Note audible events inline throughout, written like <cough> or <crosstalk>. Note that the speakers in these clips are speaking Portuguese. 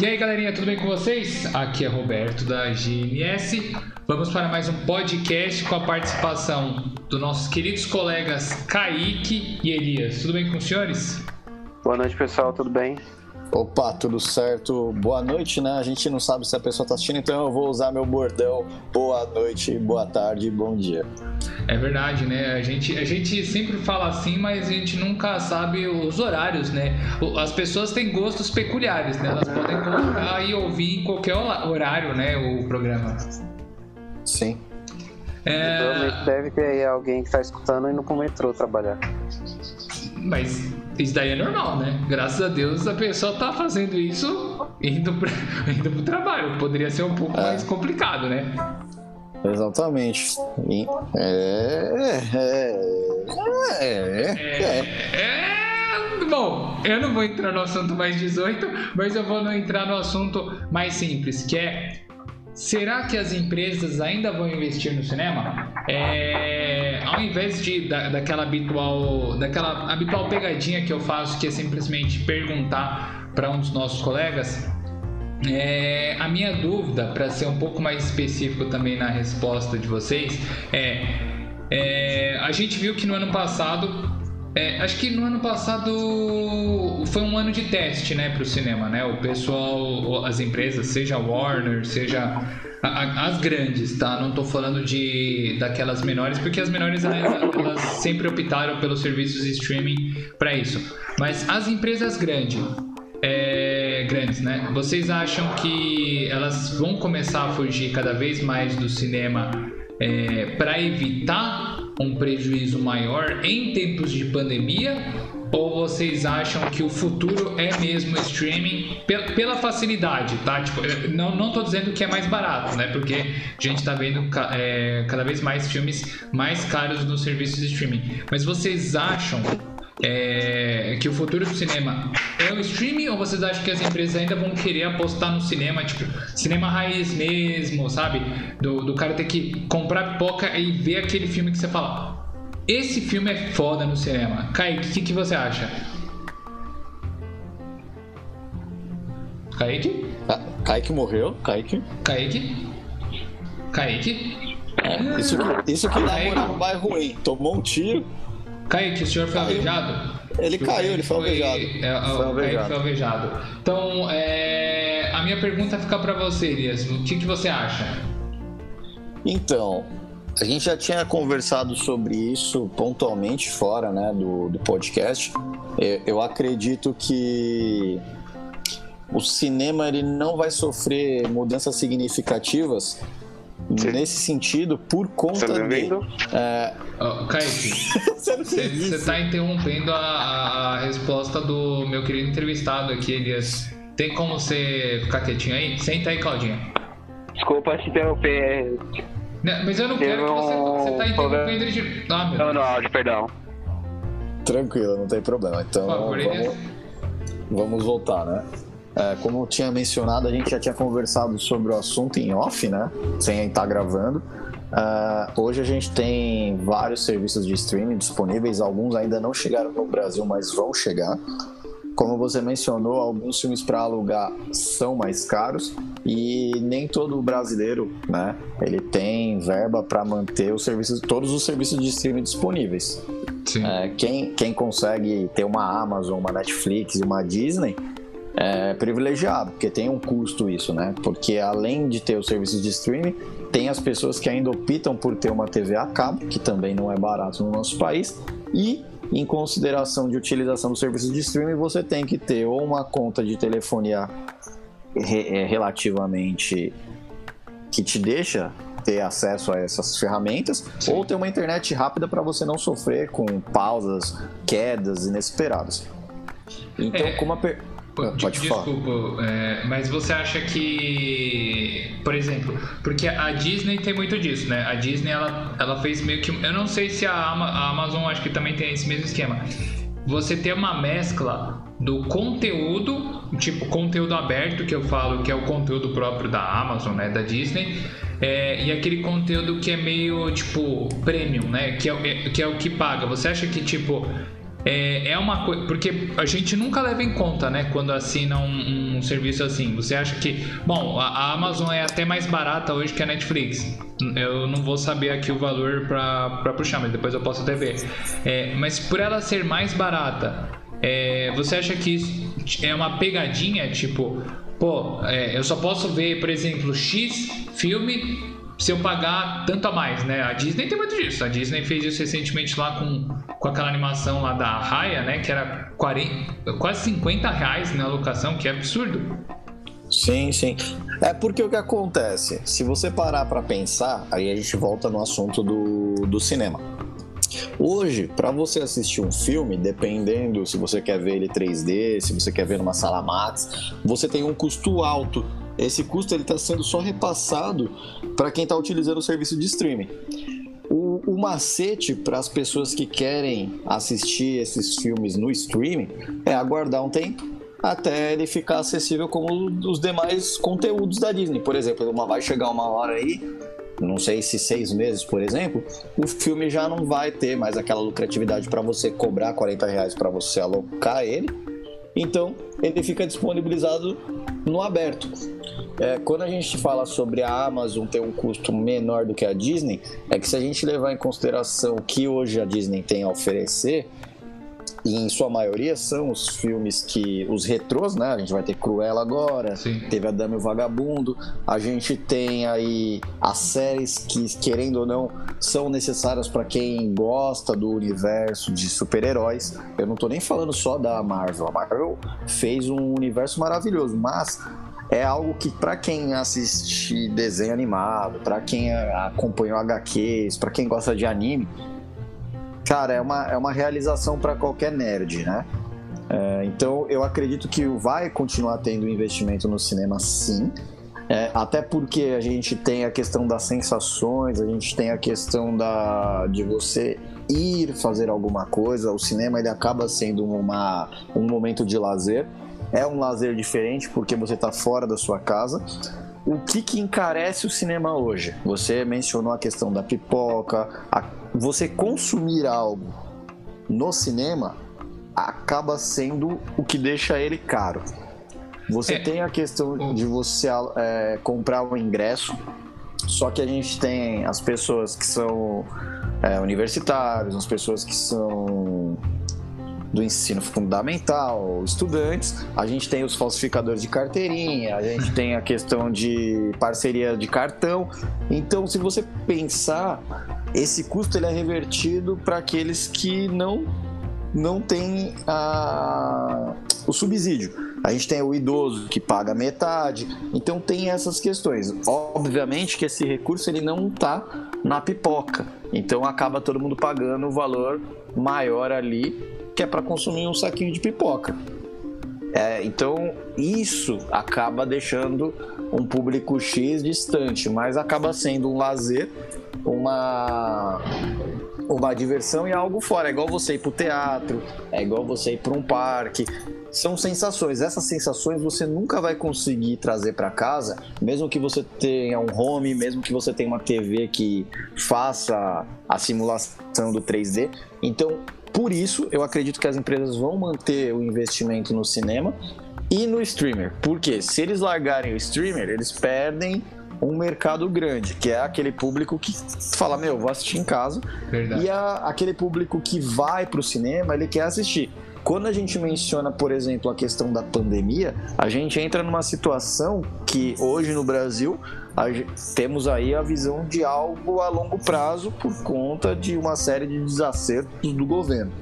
E aí, galerinha, tudo bem com vocês? Aqui é Roberto da GMS. Vamos para mais um podcast com a participação dos nossos queridos colegas Kaique e Elias. Tudo bem com os senhores? Boa noite, pessoal, tudo bem? Opa, tudo certo? Boa noite, né? A gente não sabe se a pessoa tá assistindo, então eu vou usar meu bordão. Boa noite, boa tarde, bom dia. É verdade, né? A gente, a gente sempre fala assim, mas a gente nunca sabe os horários, né? As pessoas têm gostos peculiares, né? Elas podem colocar e ouvir em qualquer horário, né? O programa. Sim. É... Provavelmente deve ter aí alguém que tá escutando e não metrô trabalhar. Mas isso daí é normal, né? Graças a Deus a pessoa tá fazendo isso indo, pra, <laughs> indo pro trabalho. Poderia ser um pouco é. mais complicado, né? Exatamente. É, é, é, é, é. Bom, eu não vou entrar no assunto mais 18, mas eu vou entrar no assunto mais simples, que é Será que as empresas ainda vão investir no cinema? É, ao invés de da, daquela habitual, daquela habitual pegadinha que eu faço, que é simplesmente perguntar para um dos nossos colegas, é, a minha dúvida, para ser um pouco mais específico também na resposta de vocês, é, é a gente viu que no ano passado é, acho que no ano passado foi um ano de teste, né, para o cinema, né? O pessoal, as empresas, seja Warner, seja a, a, as grandes, tá? Não estou falando de daquelas menores, porque as menores elas, sempre optaram pelos serviços de streaming para isso. Mas as empresas grandes, é, grandes, né? Vocês acham que elas vão começar a fugir cada vez mais do cinema é, para evitar um prejuízo maior em tempos de pandemia? Ou vocês acham que o futuro é mesmo streaming pela facilidade, tá? Tipo, não, não tô dizendo que é mais barato, né? Porque a gente tá vendo é, cada vez mais filmes mais caros nos serviços de streaming. Mas vocês acham é, que o futuro do cinema é o streaming ou vocês acham que as empresas ainda vão querer apostar no cinema, tipo, cinema raiz mesmo, sabe? Do, do cara ter que comprar pipoca e ver aquele filme que você fala, esse filme é foda no cinema. Kaique, o que, que você acha? Kaique? Ah, Kaique morreu, Kaique. Kaique? Kaique? É, isso que, isso que dá no bairro ruim. Tomou um tiro. Kaique, o senhor foi alvejado? Ele caiu, ele foi alvejado. É, foi alvejado. foi alvejado. Então, é, a minha pergunta fica para você, Elias. O que, que você acha? Então, a gente já tinha conversado sobre isso pontualmente fora né, do, do podcast. Eu, eu acredito que o cinema ele não vai sofrer mudanças significativas Sim. nesse sentido por conta tá de. É... Oh, Kaique, <laughs> você está interrompendo a, a, resposta do meu querido entrevistado aqui, Elias. Tem como você ficar quietinho aí? Senta aí, Claudinha. Desculpa te interromper. Não, mas eu não quero que você. Você está interrompendo ele de. Ah, meu não, não, áudio, perdão. Tranquilo, não tem problema. Então. Favor, vamos, vamos voltar, né? É, como eu tinha mencionado, a gente já tinha conversado sobre o assunto em off, né? Sem estar gravando. Uh, hoje a gente tem vários serviços de streaming disponíveis, alguns ainda não chegaram no Brasil, mas vão chegar. Como você mencionou, alguns filmes para alugar são mais caros e nem todo brasileiro, né, ele tem verba para manter os serviços, todos os serviços de streaming disponíveis. É, quem, quem consegue ter uma Amazon, uma Netflix e uma Disney é, privilegiado, porque tem um custo isso, né? Porque além de ter os serviços de streaming, tem as pessoas que ainda optam por ter uma TV a cabo, que também não é barato no nosso país, e em consideração de utilização dos serviços de streaming, você tem que ter ou uma conta de telefonia re é, relativamente que te deixa ter acesso a essas ferramentas, Sim. ou ter uma internet rápida para você não sofrer com pausas, quedas inesperadas. Então, é. como a per... Pode Desculpa, é, mas você acha que, por exemplo, porque a Disney tem muito disso, né? A Disney ela, ela fez meio que, eu não sei se a, a Amazon acho que também tem esse mesmo esquema. Você tem uma mescla do conteúdo, tipo conteúdo aberto que eu falo, que é o conteúdo próprio da Amazon, né, da Disney, é, e aquele conteúdo que é meio tipo premium, né, que é, que é o que paga. Você acha que tipo é, é uma coisa. Porque a gente nunca leva em conta, né? Quando assina um, um serviço assim. Você acha que. Bom, a, Amazon é até mais barata hoje que a Netflix. Eu não vou saber aqui o valor para puxar, mas depois eu posso até ver. É, mas por ela ser mais barata, é, você acha que isso é uma pegadinha? Tipo, pô, é, eu só posso ver, por exemplo, X filme se eu pagar tanto a mais, né? A Disney tem muito disso. A Disney fez isso recentemente lá com, com aquela animação lá da Raya, né? Que era 40, quase 50 reais na locação, que é absurdo. Sim, sim. É porque o que acontece? Se você parar para pensar, aí a gente volta no assunto do, do cinema. Hoje, para você assistir um filme, dependendo se você quer ver ele 3D, se você quer ver numa sala Max, você tem um custo alto esse custo está sendo só repassado para quem está utilizando o serviço de streaming. O, o macete para as pessoas que querem assistir esses filmes no streaming é aguardar um tempo até ele ficar acessível como os demais conteúdos da Disney. Por exemplo, uma, vai chegar uma hora aí, não sei se seis meses, por exemplo, o filme já não vai ter mais aquela lucratividade para você cobrar 40 reais para você alocar ele. Então, ele fica disponibilizado no aberto. É, quando a gente fala sobre a Amazon ter um custo menor do que a Disney, é que se a gente levar em consideração o que hoje a Disney tem a oferecer, e em sua maioria são os filmes que. os retrôs, né? A gente vai ter Cruella agora, Sim. teve a Dama e o Vagabundo, a gente tem aí as séries que, querendo ou não, são necessárias para quem gosta do universo de super-heróis. Eu não tô nem falando só da Marvel. A Marvel fez um universo maravilhoso, mas é algo que para quem assiste desenho animado, para quem acompanhou HQs, para quem gosta de anime, cara, é uma, é uma realização para qualquer nerd, né? É, então eu acredito que vai continuar tendo investimento no cinema sim. É, até porque a gente tem a questão das sensações, a gente tem a questão da, de você ir fazer alguma coisa. O cinema ele acaba sendo uma, um momento de lazer. É um lazer diferente porque você está fora da sua casa. O que, que encarece o cinema hoje? Você mencionou a questão da pipoca, a você consumir algo no cinema acaba sendo o que deixa ele caro. Você é. tem a questão de você é, comprar o um ingresso, só que a gente tem as pessoas que são é, universitários, as pessoas que são do ensino fundamental, estudantes, a gente tem os falsificadores de carteirinha, a gente tem a questão de parceria de cartão. Então, se você pensar, esse custo ele é revertido para aqueles que não não têm a, o subsídio. A gente tem o idoso que paga metade, então tem essas questões. Obviamente que esse recurso ele não está na pipoca, então acaba todo mundo pagando o valor maior ali, que é para consumir um saquinho de pipoca. É, então isso acaba deixando um público X distante, mas acaba sendo um lazer uma uma diversão e algo fora. É igual você ir pro teatro, é igual você ir para um parque. São sensações. Essas sensações você nunca vai conseguir trazer para casa, mesmo que você tenha um home, mesmo que você tenha uma TV que faça a simulação do 3D. Então, por isso, eu acredito que as empresas vão manter o investimento no cinema e no streamer. Porque se eles largarem o streamer, eles perdem um mercado grande, que é aquele público que fala, meu, vou assistir em casa. Verdade. E a, aquele público que vai pro cinema, ele quer assistir. Quando a gente menciona, por exemplo, a questão da pandemia, a gente entra numa situação que hoje no Brasil temos aí a visão de algo a longo prazo por conta de uma série de desacertos do governo.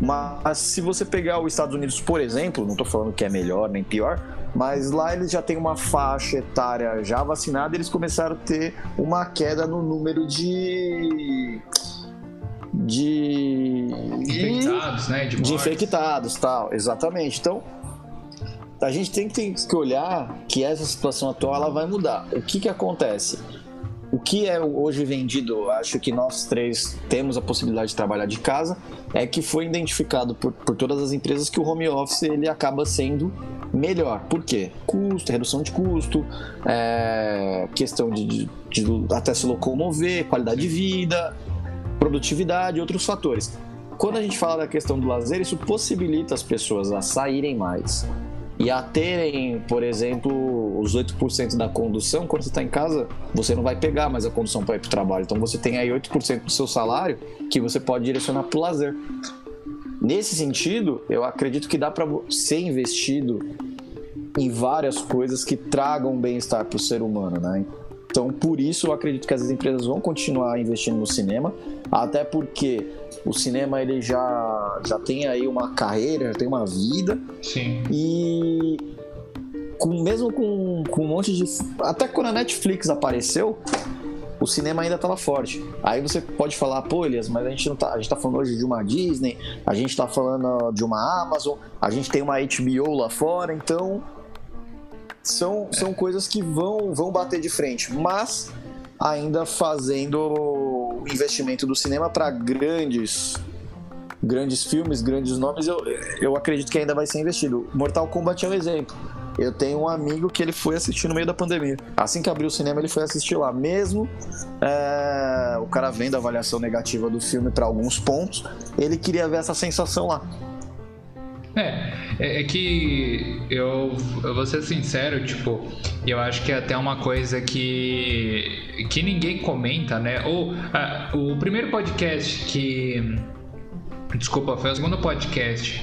Mas se você pegar os Estados Unidos, por exemplo, não estou falando que é melhor nem pior, mas lá eles já têm uma faixa etária já vacinada, eles começaram a ter uma queda no número de de infectados, né, de, de infectados, tal, exatamente. Então, a gente tem que olhar que essa situação atual ela vai mudar. O que que acontece? O que é hoje vendido, acho que nós três temos a possibilidade de trabalhar de casa, é que foi identificado por, por todas as empresas que o home office ele acaba sendo melhor. Por quê? Custo, redução de custo, é, questão de, de, de até se locomover, qualidade de vida, produtividade, outros fatores. quando a gente fala da questão do lazer, isso possibilita as pessoas a saírem mais e a terem, por exemplo, os 8% da condução, quando você está em casa, você não vai pegar mais a condução para ir para o trabalho. Então você tem aí 8% do seu salário que você pode direcionar para o lazer. Nesse sentido, eu acredito que dá para ser investido em várias coisas que tragam bem-estar para o ser humano, né? Então, por isso, eu acredito que as empresas vão continuar investindo no cinema, até porque o cinema ele já, já tem aí uma carreira, já tem uma vida. Sim. E com, mesmo com, com um monte de. Até quando a Netflix apareceu, o cinema ainda estava forte. Aí você pode falar, pô, Elias, mas a gente não tá. A gente tá falando hoje de uma Disney, a gente tá falando de uma Amazon, a gente tem uma HBO lá fora, então são, são coisas que vão, vão bater de frente, mas ainda fazendo o investimento do cinema para grandes grandes filmes, grandes nomes, eu, eu acredito que ainda vai ser investido. Mortal Kombat é um exemplo. Eu tenho um amigo que ele foi assistir no meio da pandemia. Assim que abriu o cinema, ele foi assistir lá. Mesmo é, o cara vendo a avaliação negativa do filme para alguns pontos, ele queria ver essa sensação lá. É, é, é, que eu, eu vou ser sincero, tipo, eu acho que é até uma coisa que, que ninguém comenta, né? Ou ah, o primeiro podcast que. Desculpa, foi o segundo podcast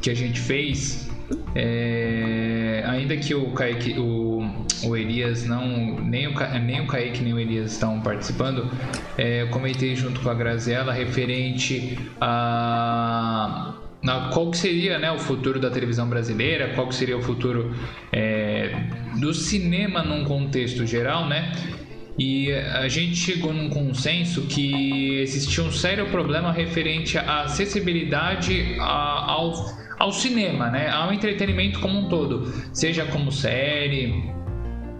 que a gente fez. É, ainda que o Kaique, o, o Elias não. Nem o, nem o Kaique nem o Elias estão participando, é, eu comentei junto com a Graziella referente a na, qual que seria né, o futuro da televisão brasileira, qual que seria o futuro é, do cinema num contexto geral, né? E a gente chegou num consenso que existia um sério problema referente à acessibilidade ao, ao cinema, né? Ao entretenimento como um todo, seja como série,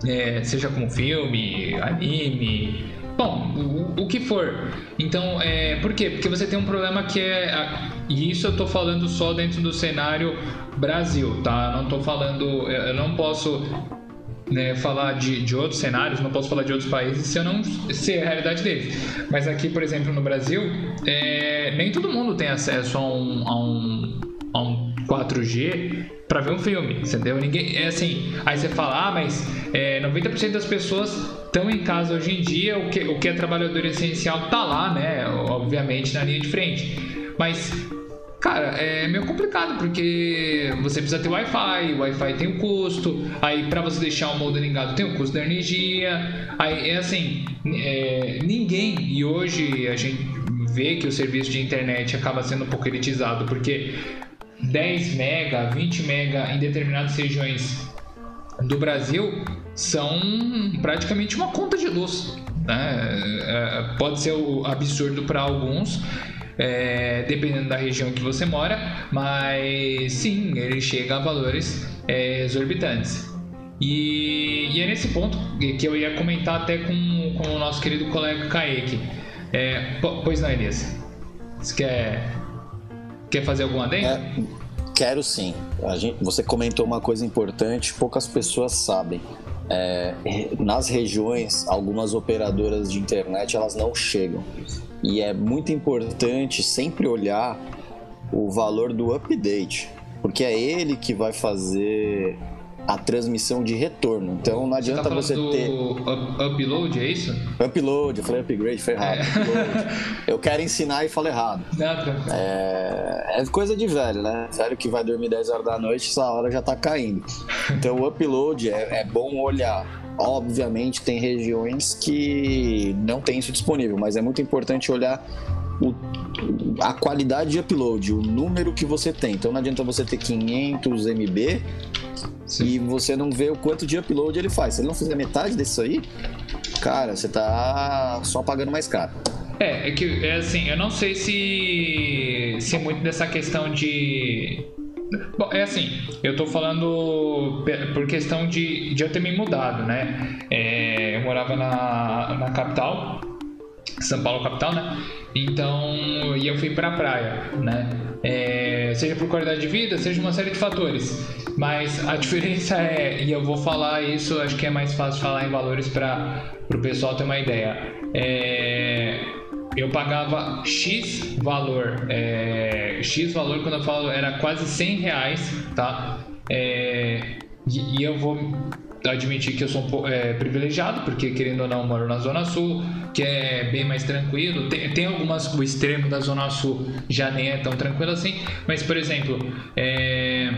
é, seja como filme, anime, Bom, o, o que for. Então, é, por quê? Porque você tem um problema que é. E isso eu tô falando só dentro do cenário Brasil, tá? Não tô falando. Eu não posso né, falar de, de outros cenários, não posso falar de outros países se eu não sei a realidade deles. Mas aqui, por exemplo, no Brasil, é, nem todo mundo tem acesso a um, a um, a um 4G para ver um filme, entendeu? Ninguém, é assim, aí você fala, ah, mas é, 90% das pessoas estão em casa hoje em dia, o que, o que é trabalhador essencial tá lá, né? Obviamente na linha de frente. Mas, cara, é meio complicado porque você precisa ter Wi-Fi, Wi-Fi tem um custo, aí para você deixar o modem ligado tem o custo da energia, aí é assim, é, ninguém, e hoje a gente vê que o serviço de internet acaba sendo um pouco elitizado, porque 10 mega, 20 mega em determinadas regiões do Brasil são praticamente uma conta de luz. Né? É, pode ser absurdo para alguns, é, dependendo da região que você mora, mas sim, ele chega a valores é, exorbitantes. E, e, é nesse ponto que eu ia comentar até com, com o nosso querido colega Kaique. É, pois não, Elias? Você quer, quer fazer algum adendo? É, quero sim. Gente, você comentou uma coisa importante, poucas pessoas sabem. É, nas regiões, algumas operadoras de internet elas não chegam. E é muito importante sempre olhar o valor do update, porque é ele que vai fazer a transmissão de retorno. Então não adianta tá você, você ter. upload, é isso? Upload, eu falei upgrade, foi errado. É. eu quero ensinar e falo errado. Não, é... é coisa de velho, né? Velho que vai dormir 10 horas da noite, essa hora já tá caindo. Então o upload é, é bom olhar. Obviamente tem regiões que não tem isso disponível, mas é muito importante olhar o, a qualidade de upload, o número que você tem. Então não adianta você ter 500 MB Sim. e você não vê o quanto de upload ele faz. Se ele não fizer metade disso aí, cara, você tá só pagando mais caro. É, é que é assim, eu não sei se se muito dessa questão de Bom, é assim, eu tô falando por questão de, de eu ter me mudado, né? É, eu morava na, na capital, São Paulo capital, né? Então, e eu fui pra praia, né? É, seja por qualidade de vida, seja uma série de fatores. Mas a <laughs> diferença é, e eu vou falar isso, acho que é mais fácil falar em valores para o pessoal ter uma ideia. É, eu pagava X valor. É, X valor, quando eu falo, era quase 100 reais, tá? É, e, e, eu vou admitir que eu sou é, privilegiado, porque querendo ou não, moro na Zona Sul, que é bem mais tranquilo. Tem, tem algumas, o extremo da Zona Sul já nem é tão tranquilo assim, mas por exemplo, é,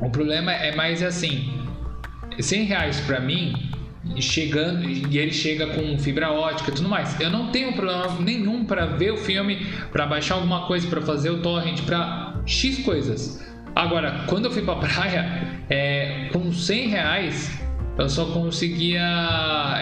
o problema é mais assim: 100 reais para mim chegando e ele chega com fibra ótica e tudo mais. Eu não tenho problema nenhum para ver o filme, para baixar alguma coisa, para fazer o torrent, para X coisas. Agora, quando eu fui pra praia, <laughs> é, com 100 reais, eu só conseguia.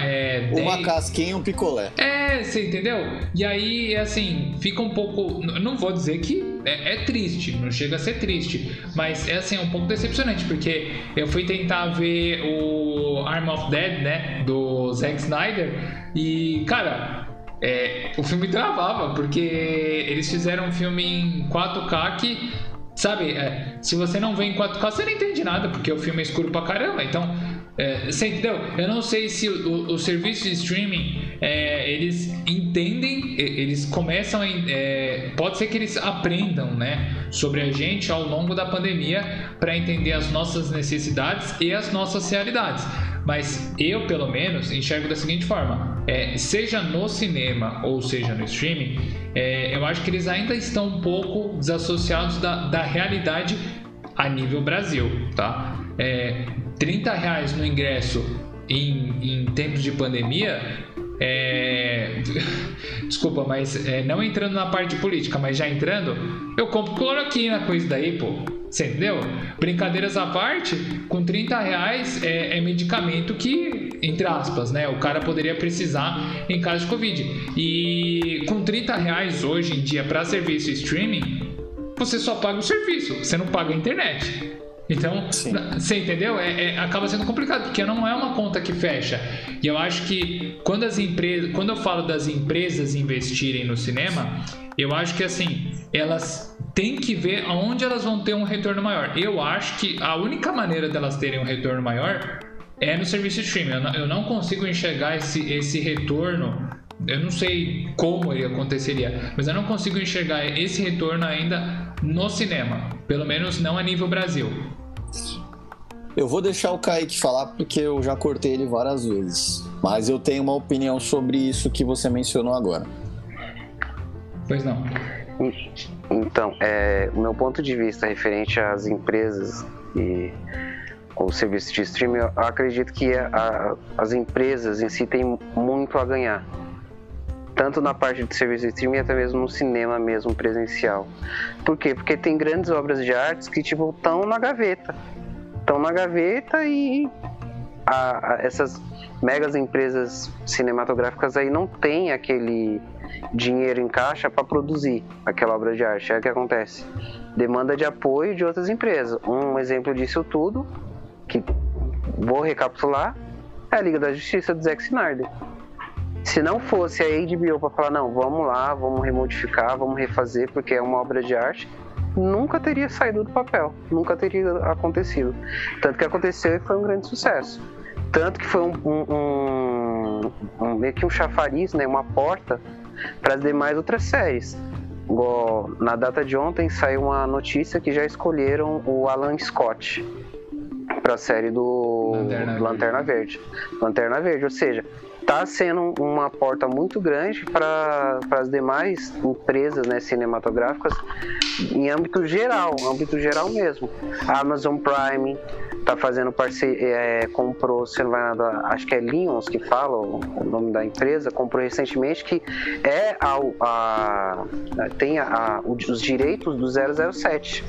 É, Uma casquinha e um picolé. É, você entendeu? E aí, assim, fica um pouco. Não vou dizer que é, é, triste, não chega a ser triste, mas é assim, um pouco decepcionante, porque eu fui tentar ver o Arm of Dead, né? Do Zack Snyder, e, cara, é, o filme travava, porque eles fizeram um filme em 4K que, sabe, é, se você não vê em 4K, você não entende nada, porque o filme é escuro pra caramba. Então, é, você entendeu? Eu não sei se o, o, o serviço de streaming é, eles entendem, eles começam a, é, pode ser que eles aprendam, né, sobre a gente ao longo da pandemia para entender as nossas necessidades e as nossas realidades. Mas eu, pelo menos, enxergo da seguinte forma: é, seja no cinema ou seja no streaming, é, eu acho que eles ainda estão um pouco desassociados da, da realidade a nível Brasil, tá? É, 30 reais no ingresso em, em tempos de pandemia é... <laughs> Desculpa, mas é, não entrando na parte política, mas já entrando, eu compro cloroquina com isso daí, pô. Você entendeu? Brincadeiras à parte, com 30 reais é, é, medicamento que, entre aspas, né? O cara poderia precisar em caso de Covid. E com 30 reais hoje em dia para serviço streaming, você só paga o serviço, você não paga a internet. Então, Sim. você entendeu? É, é, acaba sendo complicado, porque não é uma conta que fecha. E eu acho que quando as empresas. Quando eu falo das empresas investirem no cinema, eu acho que assim, elas têm que ver aonde elas vão ter um retorno maior. Eu acho que a única maneira delas terem um retorno maior é no serviço de streaming. Eu não, eu não consigo enxergar esse, esse retorno eu não sei como ele aconteceria, mas eu não consigo enxergar esse retorno ainda no cinema, pelo menos não a nível Brasil. Eu vou deixar o Kaique falar porque eu já cortei ele várias vezes, mas eu tenho uma opinião sobre isso que você mencionou agora. Pois não. Então, é, o meu ponto de vista referente às empresas e o serviço de streaming, eu acredito que a, as empresas em si têm muito a ganhar tanto na parte de serviço de streaming até mesmo no cinema mesmo presencial. Por quê? Porque tem grandes obras de artes que tipo estão na gaveta, estão na gaveta e a, a, essas megas empresas cinematográficas aí não têm aquele dinheiro em caixa para produzir aquela obra de arte. É o que acontece. Demanda de apoio de outras empresas. Um exemplo disso tudo, que vou recapitular, é a Liga da Justiça do Zack Snyder. Se não fosse a HBO para falar, não, vamos lá, vamos remodificar, vamos refazer, porque é uma obra de arte, nunca teria saído do papel, nunca teria acontecido. Tanto que aconteceu e foi um grande sucesso. Tanto que foi um, um, um, um meio que um chafariz, né, uma porta para as demais outras séries. Na data de ontem saiu uma notícia que já escolheram o Alan Scott para a série do Lanterna, Lanterna Verde. Verde. Lanterna Verde, ou seja, está sendo uma porta muito grande para as demais empresas né, cinematográficas em âmbito geral, âmbito geral mesmo. Amazon Prime está fazendo parceria, é, comprou, se não vai nada, acho que é Lions que fala o, o nome da empresa, comprou recentemente que é a, a, a tem a, os direitos do 007.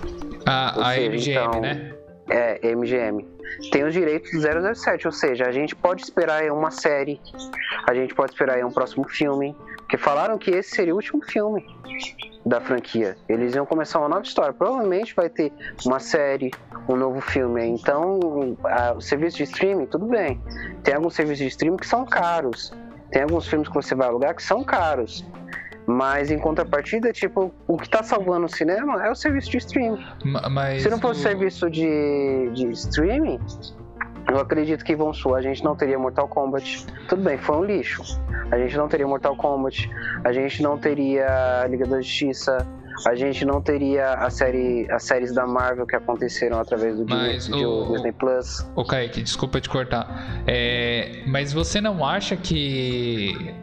A, a seja, MGM, então, né? É, MGM tem os direitos do 007, ou seja, a gente pode esperar uma série, a gente pode esperar um próximo filme, que falaram que esse seria o último filme da franquia. Eles iam começar uma nova história. Provavelmente vai ter uma série, um novo filme. Então, a, o serviço de streaming, tudo bem. Tem alguns serviços de streaming que são caros. Tem alguns filmes que você vai alugar que são caros. Mas em contrapartida, tipo, o que tá salvando o cinema é o serviço de streaming. Mas Se não fosse o serviço de, de streaming, eu acredito que vão sua, a gente não teria Mortal Kombat. Tudo bem, foi um lixo. a gente não teria Mortal Kombat, a gente não teria Liga da Justiça, a gente não teria a série, as séries da Marvel que aconteceram através do mas, Disney, o, Disney Plus. Ô, Kaique, desculpa te cortar. É, mas você não acha que.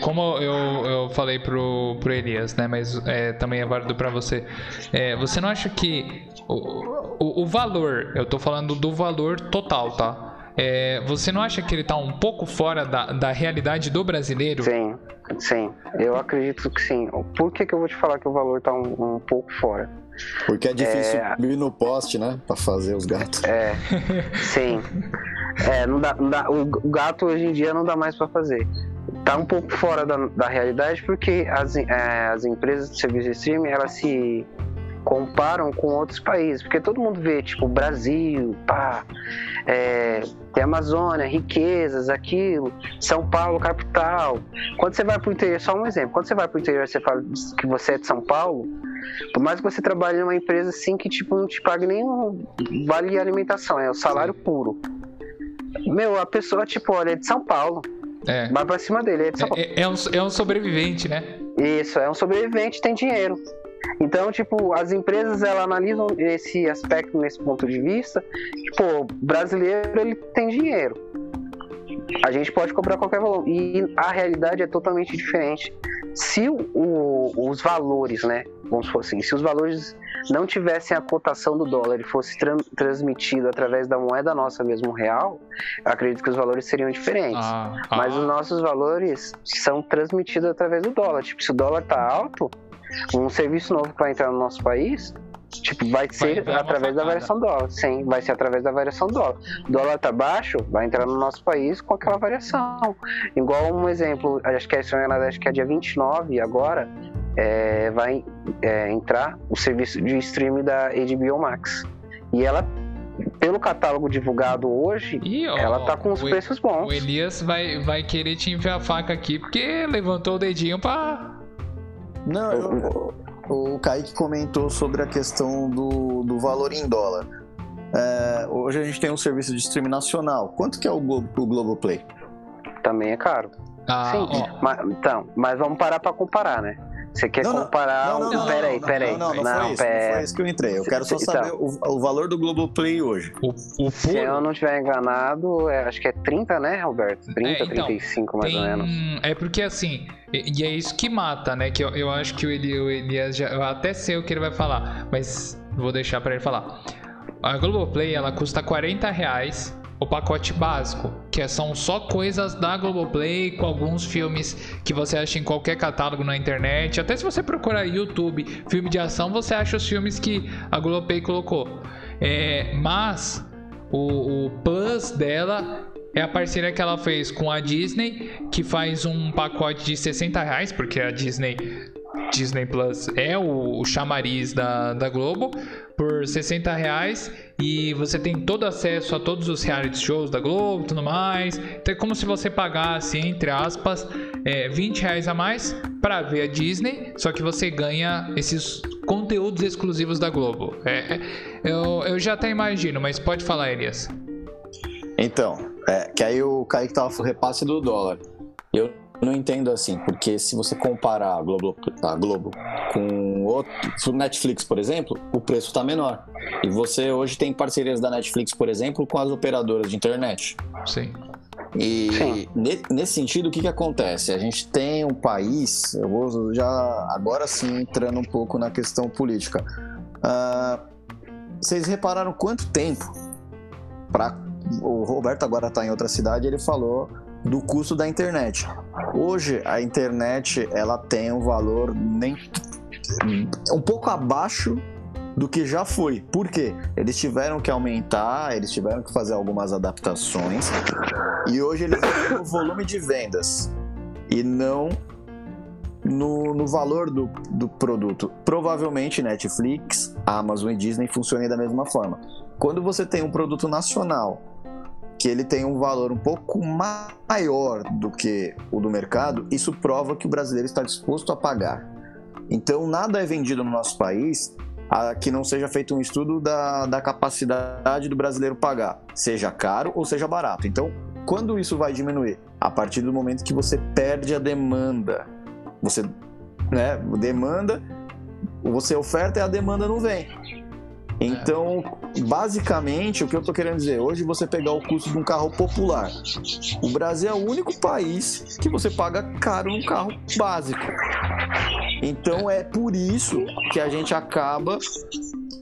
Como eu, eu falei pro, pro Elias, né? Mas é, também é válido para você. É, você não acha que o, o, o, valor, eu tô falando do valor total, tá? É, você não acha que ele tá um pouco fora da, da realidade do brasileiro? Sim. Sim, eu acredito que sim. Por que, que eu vou te falar que o valor está um, um pouco fora? Porque é difícil é... subir no poste, né? Pra fazer os gatos. É, sim. É, não dá, não dá, o gato hoje em dia não dá mais para fazer. Tá um pouco fora da, da realidade porque as, é, as empresas de serviço de streaming, elas se comparam com outros países, porque todo mundo vê, tipo, Brasil, pá, é, tem Amazônia, riquezas, aquilo, São Paulo, capital. Quando você vai para o interior, só um exemplo, quando você vai para o interior você fala que você é de São Paulo, por mais que você trabalhe em uma empresa assim que, tipo, não te pague nem vale alimentação, é o salário puro. Meu, a pessoa, tipo, olha, é de São Paulo. É. Vai pra cima dele, é de São Paulo. É, é, um, é um sobrevivente, né? Isso, é um sobrevivente, tem dinheiro. Então, tipo, as empresas ela analisam esse aspecto nesse ponto de vista. Tipo, o brasileiro ele tem dinheiro. A gente pode cobrar qualquer valor. E a realidade é totalmente diferente. Se o, o, os valores, né? Vamos supor assim, se os valores não tivessem a cotação do dólar e fosse tra transmitido através da moeda nossa mesmo real, acredito que os valores seriam diferentes. Ah, ah. Mas os nossos valores são transmitidos através do dólar. Tipo, se o dólar tá alto, um serviço novo que vai entrar no nosso país, tipo, vai ser vai através da variação do dólar. Sim, vai ser através da variação do dólar. O dólar tá baixo, vai entrar no nosso país com aquela variação. Igual um exemplo, acho que é, acho que é dia 29 agora, é, vai é, entrar o serviço de streaming da HBO Max. E ela pelo catálogo divulgado hoje, e, ó, ela tá com os preços bons. O Elias vai, vai querer te enfiar a faca aqui porque levantou o dedinho pra não, eu, o Kaique comentou sobre a questão do, do valor em dólar. É, hoje a gente tem um serviço de streaming nacional. Quanto que é o, Glo o Globoplay? Também é caro. Ah, Sim, mas, então, mas vamos parar para comparar, né? Você quer não, comparar não, não, não, peraí, peraí. Não, não, não, não, foi isso, não foi isso que eu entrei. Eu quero só então, saber o, o valor do Globoplay hoje. O, o Se eu não estiver enganado, é, acho que é 30, né, Roberto? 30, é, então, 35 mais tem... ou menos. É porque assim, e, é isso que mata, né? Que eu, eu acho que o Elias já. Eu até sei o que ele vai falar, mas vou deixar para ele falar. A Globoplay ela custa 40 reais o pacote básico, que são só coisas da Globoplay, com alguns filmes que você acha em qualquer catálogo na internet. Até se você procurar YouTube, filme de ação, você acha os filmes que a Globoplay colocou. É, mas o, o plus dela é a parceria que ela fez com a Disney, que faz um pacote de 60 reais, porque a Disney Disney Plus é o, o chamariz da, da Globo por 60 reais e você tem todo acesso a todos os reality shows da Globo tudo mais. Então é como se você pagasse, entre aspas, é, 20 reais a mais para ver a Disney, só que você ganha esses conteúdos exclusivos da Globo. É, é, eu, eu já até imagino, mas pode falar, Elias. Então, é, que aí o Kaique tava repasse do dólar. Eu não entendo assim, porque se você comparar a Globo, a Globo com outro, Netflix, por exemplo, o preço está menor. E você hoje tem parcerias da Netflix, por exemplo, com as operadoras de internet. Sim. E Sim. nesse sentido, o que, que acontece? A gente tem um país, eu vou já agora sim entrando um pouco na questão política. Uh, vocês repararam quanto tempo para o Roberto agora está em outra cidade, ele falou do custo da internet. Hoje a internet ela tem um valor nem um pouco abaixo do que já foi. Por quê? Eles tiveram que aumentar, eles tiveram que fazer algumas adaptações e hoje eles têm no volume de vendas e não no, no valor do, do produto. Provavelmente Netflix, Amazon e Disney funcionem da mesma forma. Quando você tem um produto nacional que ele tem um valor um pouco maior do que o do mercado, isso prova que o brasileiro está disposto a pagar. Então, nada é vendido no nosso país a que não seja feito um estudo da, da capacidade do brasileiro pagar, seja caro ou seja barato. Então, quando isso vai diminuir? A partir do momento que você perde a demanda. Você, né, demanda, você oferta e a demanda não vem. Então, basicamente, o que eu estou querendo dizer, hoje você pegar o custo de um carro popular, o Brasil é o único país que você paga caro um carro básico. Então é por isso que a gente acaba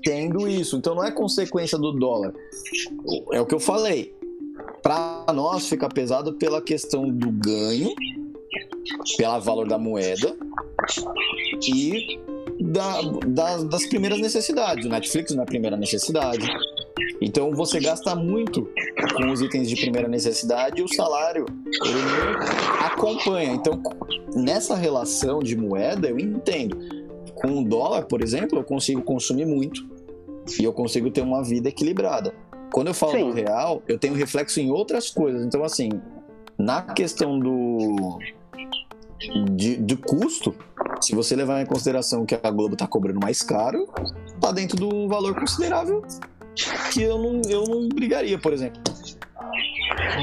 tendo isso. Então não é consequência do dólar. É o que eu falei. Para nós fica pesado pela questão do ganho, pelo valor da moeda e da, das, das primeiras necessidades. O Netflix não é a primeira necessidade. Então você gasta muito com os itens de primeira necessidade e o salário ele acompanha. Então nessa relação de moeda eu entendo. Com o dólar, por exemplo, eu consigo consumir muito e eu consigo ter uma vida equilibrada. Quando eu falo Sim. do real, eu tenho reflexo em outras coisas. Então assim, na questão do de, de custo, se você levar em consideração que a Globo tá cobrando mais caro, tá dentro do valor considerável que eu não, eu não brigaria, por exemplo.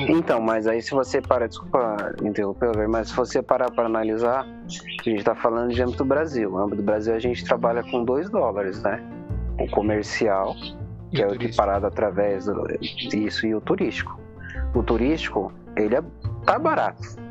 Então, mas aí se você para, desculpa interromper, mas se você parar para analisar, a gente está falando de âmbito do Brasil. No âmbito do Brasil a gente trabalha com 2 dólares, né? O comercial, que é o equiparado através do, disso, e o turístico. O turístico, ele é, tá barato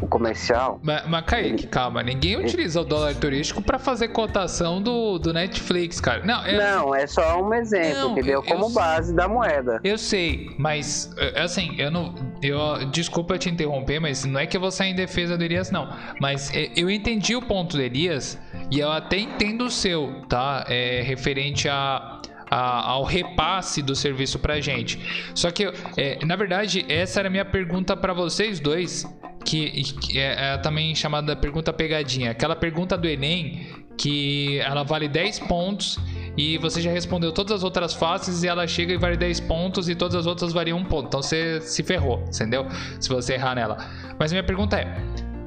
o comercial. Mas, mas Kaique, calma, ninguém utiliza o dólar turístico para fazer cotação do, do Netflix, cara. Não, é... não, é só um exemplo, não, entendeu? Como eu... base da moeda. Eu sei, mas é, assim, eu não. Eu, desculpa te interromper, mas não é que eu vou sair em defesa do Elias, não. Mas é, eu entendi o ponto do Elias e eu até entendo o seu, tá? É referente a. A, ao repasse do serviço pra gente. Só que, é, na verdade, essa era a minha pergunta para vocês dois que, é, é, também chamada pergunta pegadinha. Aquela pergunta do Enem que ela vale 10 pontos e você já respondeu todas as outras faces e ela chega e vale 10 pontos e todas as outras variam um ponto. Então você se ferrou, entendeu? Se você errar nela. Mas minha pergunta é: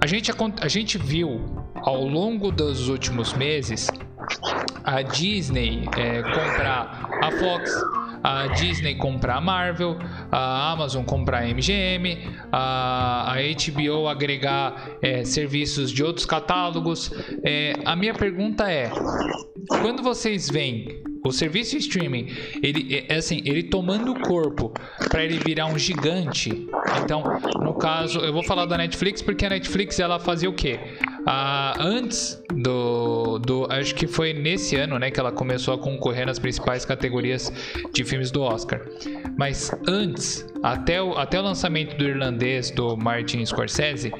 a gente, a gente viu ao longo dos últimos meses a Disney é, comprar a Fox, a Disney comprar a Marvel, a Amazon comprar a MGM, a, a HBO agregar é, serviços de outros catálogos. É, a minha pergunta é: quando vocês veem o serviço streaming, ele é, é assim, ele tomando o corpo para ele virar um gigante. Então, no caso, eu vou falar da Netflix porque a Netflix ela fazia o quê? Ah, antes do, do. Acho que foi nesse ano né, que ela começou a concorrer nas principais categorias de filmes do Oscar. Mas antes, até o, até o lançamento do irlandês do Martin Scorsese,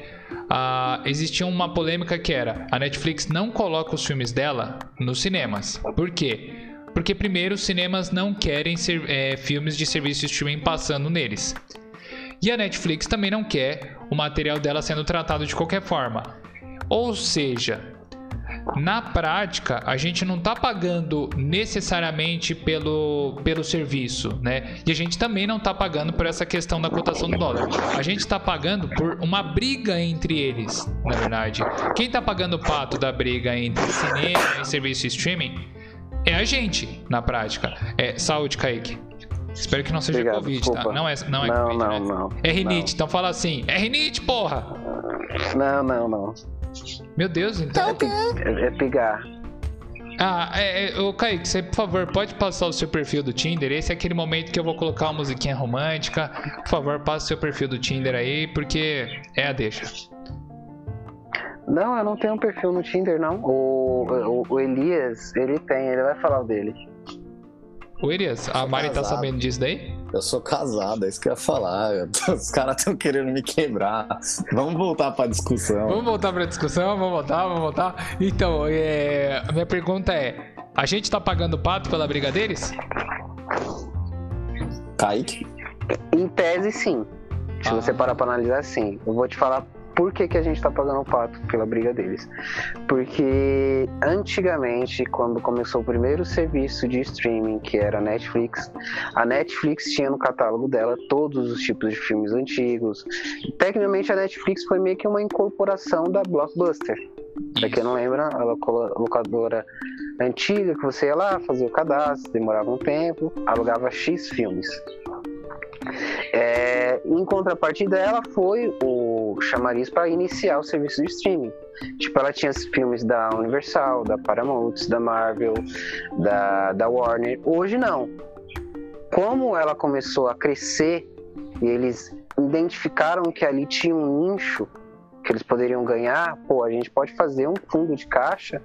ah, existia uma polêmica que era: a Netflix não coloca os filmes dela nos cinemas. Por quê? Porque, primeiro, os cinemas não querem ser, é, filmes de serviço de streaming passando neles. E a Netflix também não quer o material dela sendo tratado de qualquer forma. Ou seja, na prática, a gente não está pagando necessariamente pelo, pelo serviço, né? E a gente também não está pagando por essa questão da cotação do dólar. A gente está pagando por uma briga entre eles, na verdade. Quem está pagando o pato da briga entre cinema e serviço streaming é a gente, na prática. É saúde, Kaique. Espero que não seja Obrigado, Covid, tá? desculpa. tá? Não é, não é não, Covid, não, né? não. É rinite, então fala assim. É rinite, porra! Não, não, não. Meu Deus, então. É, é, é pigar. Ah, é, é, ô Kaique, você, por favor, pode passar o seu perfil do Tinder? Esse é aquele momento que eu vou colocar uma musiquinha romântica. Por favor, passe o seu perfil do Tinder aí, porque é a deixa. Não, eu não tenho um perfil no Tinder, não. O, o, o Elias, ele tem, ele vai falar o dele. O Elias, a Mari tá casado. tá sabendo disso daí? Eu sou casado, é isso que eu ia falar. <laughs> Os caras estão querendo me quebrar. Vamos voltar pra discussão. Vamos voltar pra discussão, vamos voltar, vamos voltar. Então, é... minha pergunta é: a gente tá pagando pato pela briga deles? Kaique? Em tese, sim. Se ah. você parar pra analisar, sim. Eu vou te falar por que, que a gente está pagando o pato pela briga deles? Porque antigamente, quando começou o primeiro serviço de streaming, que era a Netflix, a Netflix tinha no catálogo dela todos os tipos de filmes antigos. Tecnicamente, a Netflix foi meio que uma incorporação da Blockbuster. Pra quem não lembra, a locadora antiga que você ia lá, fazia o cadastro, demorava um tempo, alugava X filmes. É, em contrapartida, ela foi o chamariz para iniciar o serviço de streaming. Tipo, ela tinha filmes da Universal, da Paramount, da Marvel, da, da Warner. Hoje não. Como ela começou a crescer e eles identificaram que ali tinha um nicho que eles poderiam ganhar, pô, a gente pode fazer um fundo de caixa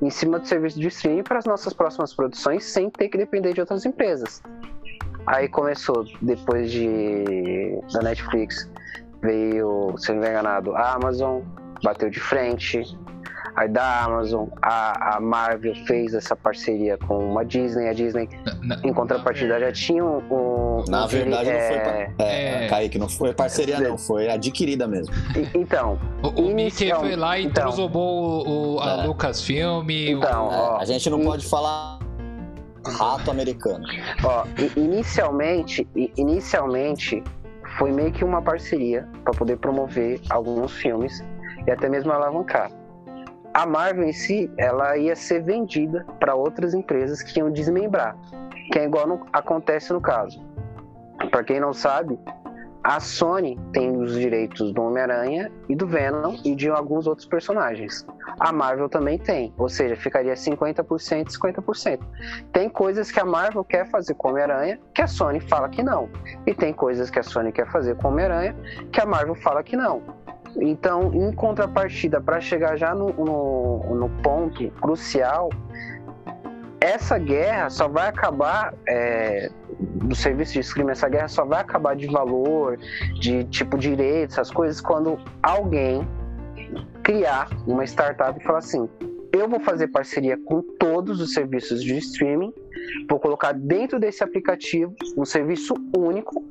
em cima do serviço de streaming para as nossas próximas produções sem ter que depender de outras empresas. Aí começou, depois de da Netflix, veio, se não me enganado, a Amazon, bateu de frente. Aí da Amazon, a, a Marvel fez essa parceria com a Disney. A Disney, na, em contrapartida, já tinha um. um na verdade, é... não foi. É, é, Kaique, não foi parceria, não, foi adquirida mesmo. E, então. O, o Mickey foi lá e então, transobou o, a é. Lucasfilm. Então, o... ó, a gente não pode falar rato americano. Ó, inicialmente, inicialmente foi meio que uma parceria para poder promover alguns filmes e até mesmo alavancar. A Marvel em si, ela ia ser vendida para outras empresas que iam desmembrar, que é igual no, acontece no caso. Para quem não sabe, a Sony tem os direitos do Homem-Aranha e do Venom e de alguns outros personagens. A Marvel também tem, ou seja, ficaria 50% 50%. Tem coisas que a Marvel quer fazer com o Homem-Aranha que a Sony fala que não. E tem coisas que a Sony quer fazer com o Homem-Aranha que a Marvel fala que não. Então, em contrapartida, para chegar já no, no, no, ponto crucial, essa guerra só vai acabar é, do serviço de streaming, essa guerra só vai acabar de valor, de tipo direitos, essas coisas, quando alguém criar uma startup e falar assim: eu vou fazer parceria com todos os serviços de streaming, vou colocar dentro desse aplicativo um serviço único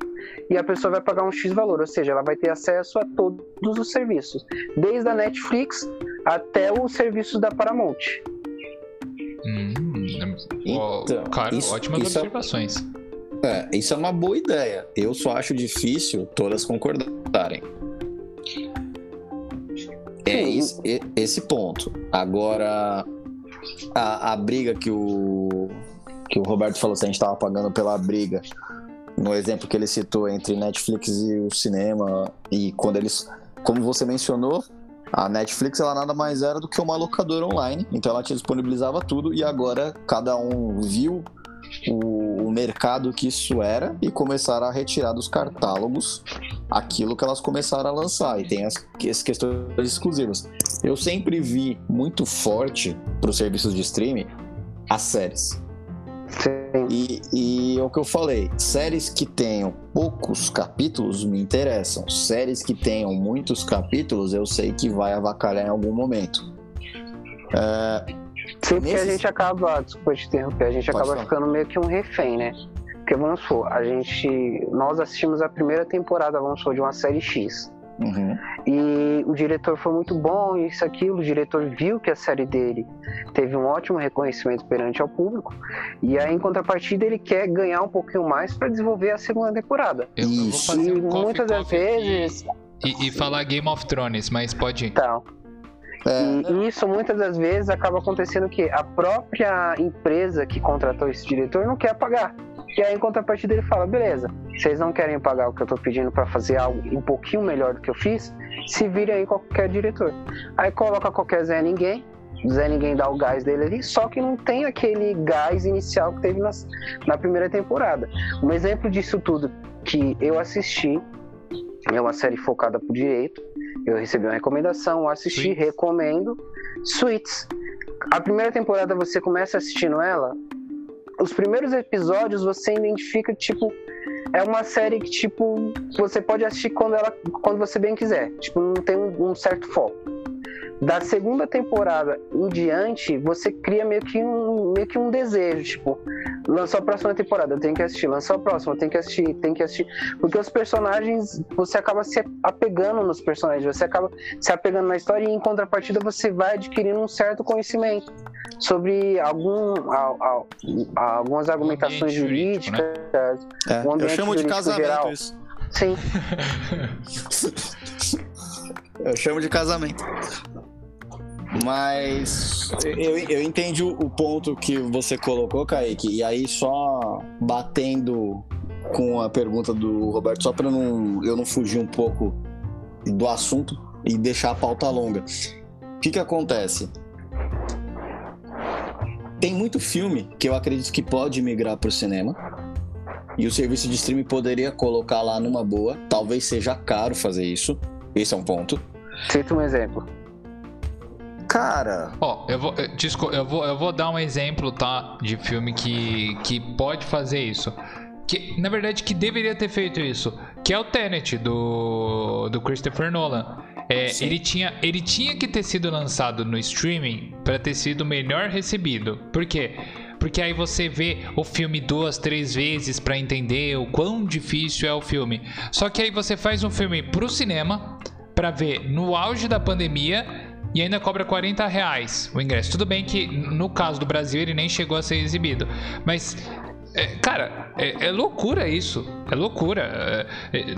e a pessoa vai pagar um X valor, ou seja, ela vai ter acesso a todos os serviços, desde a Netflix até os serviços da Paramount. Hum, então, cara, isso, ótimas isso é- observações. É, é, isso é uma boa ideia. Eu só acho difícil todas concordarem. É esse, esse ponto. Agora, a, a briga que o, que o Roberto falou, se a gente estava pagando pela briga, no exemplo que ele citou entre Netflix e o cinema, e quando eles, como você mencionou, a Netflix ela nada mais era do que uma locadora online, então ela te disponibilizava tudo e agora cada um viu o, mercado que isso era e começaram a retirar dos catálogos aquilo que elas começaram a lançar. E tem as, as questões exclusivas. Eu sempre vi muito forte para os serviços de streaming as séries. Sim. E, e é o que eu falei, séries que tenham poucos capítulos me interessam. Séries que tenham muitos capítulos, eu sei que vai avacalhar em algum momento. É, Sim, porque a gente acaba, desculpa te interromper, a gente Pode acaba falar. ficando meio que um refém, né? Porque vamos supor, a gente. Nós assistimos a primeira temporada, vamos supor, de uma série X. Uhum. E o diretor foi muito bom, isso, aquilo. O diretor viu que a série dele teve um ótimo reconhecimento perante ao público. E aí, em contrapartida, ele quer ganhar um pouquinho mais para desenvolver a segunda temporada. Eu, eu vou fazer e um muitas das vezes. E, e, falar Game of Thrones, mas pode ir. Então. É. E isso muitas das vezes acaba acontecendo que a própria empresa que contratou esse diretor não quer pagar. E aí, em contrapartida, ele fala: beleza, vocês não querem pagar o que eu tô pedindo para fazer algo um pouquinho melhor do que eu fiz? Se vire aí qualquer diretor. Aí coloca qualquer Zé Ninguém, Zé Ninguém dá o gás dele ali, só que não tem aquele gás inicial que teve nas, na primeira temporada. Um exemplo disso tudo que eu assisti é uma série focada pro direito. Eu recebi uma recomendação, assisti, Suits. recomendo. Suits. A primeira temporada você começa assistindo ela, os primeiros episódios você identifica, tipo, é uma série que, tipo, você pode assistir quando, ela, quando você bem quiser. Tipo, não tem um, um certo foco. Da segunda temporada em diante, você cria meio que um, meio que um desejo, tipo, lançou a próxima temporada, eu tenho que assistir, lançou a próxima, eu tenho que assistir, tem que assistir. Porque os personagens, você acaba se apegando nos personagens, você acaba se apegando na história e em contrapartida você vai adquirindo um certo conhecimento sobre algum, a, a, algumas argumentações jurídicas. Né? É, <laughs> eu chamo de casamento geral. isso. Sim. eu chamo de casamento. Mas eu, eu entendi o ponto que você colocou, Kaique, e aí só batendo com a pergunta do Roberto, só para não, eu não fugir um pouco do assunto e deixar a pauta longa. O que, que acontece? Tem muito filme que eu acredito que pode migrar para o cinema. E o serviço de streaming poderia colocar lá numa boa. Talvez seja caro fazer isso. Esse é um ponto. Cita um exemplo. Cara. Ó, oh, eu vou. Desculpa, eu vou, eu vou dar um exemplo, tá? De filme que, que pode fazer isso. Que, na verdade, que deveria ter feito isso. Que é o Tenet do, do Christopher Nolan. É, ele, tinha, ele tinha que ter sido lançado no streaming para ter sido melhor recebido. Por quê? Porque aí você vê o filme duas, três vezes para entender o quão difícil é o filme. Só que aí você faz um filme pro cinema para ver no auge da pandemia e ainda cobra 40 reais o ingresso. Tudo bem que no caso do Brasil ele nem chegou a ser exibido, mas é, cara, é, é, loucura isso. É loucura.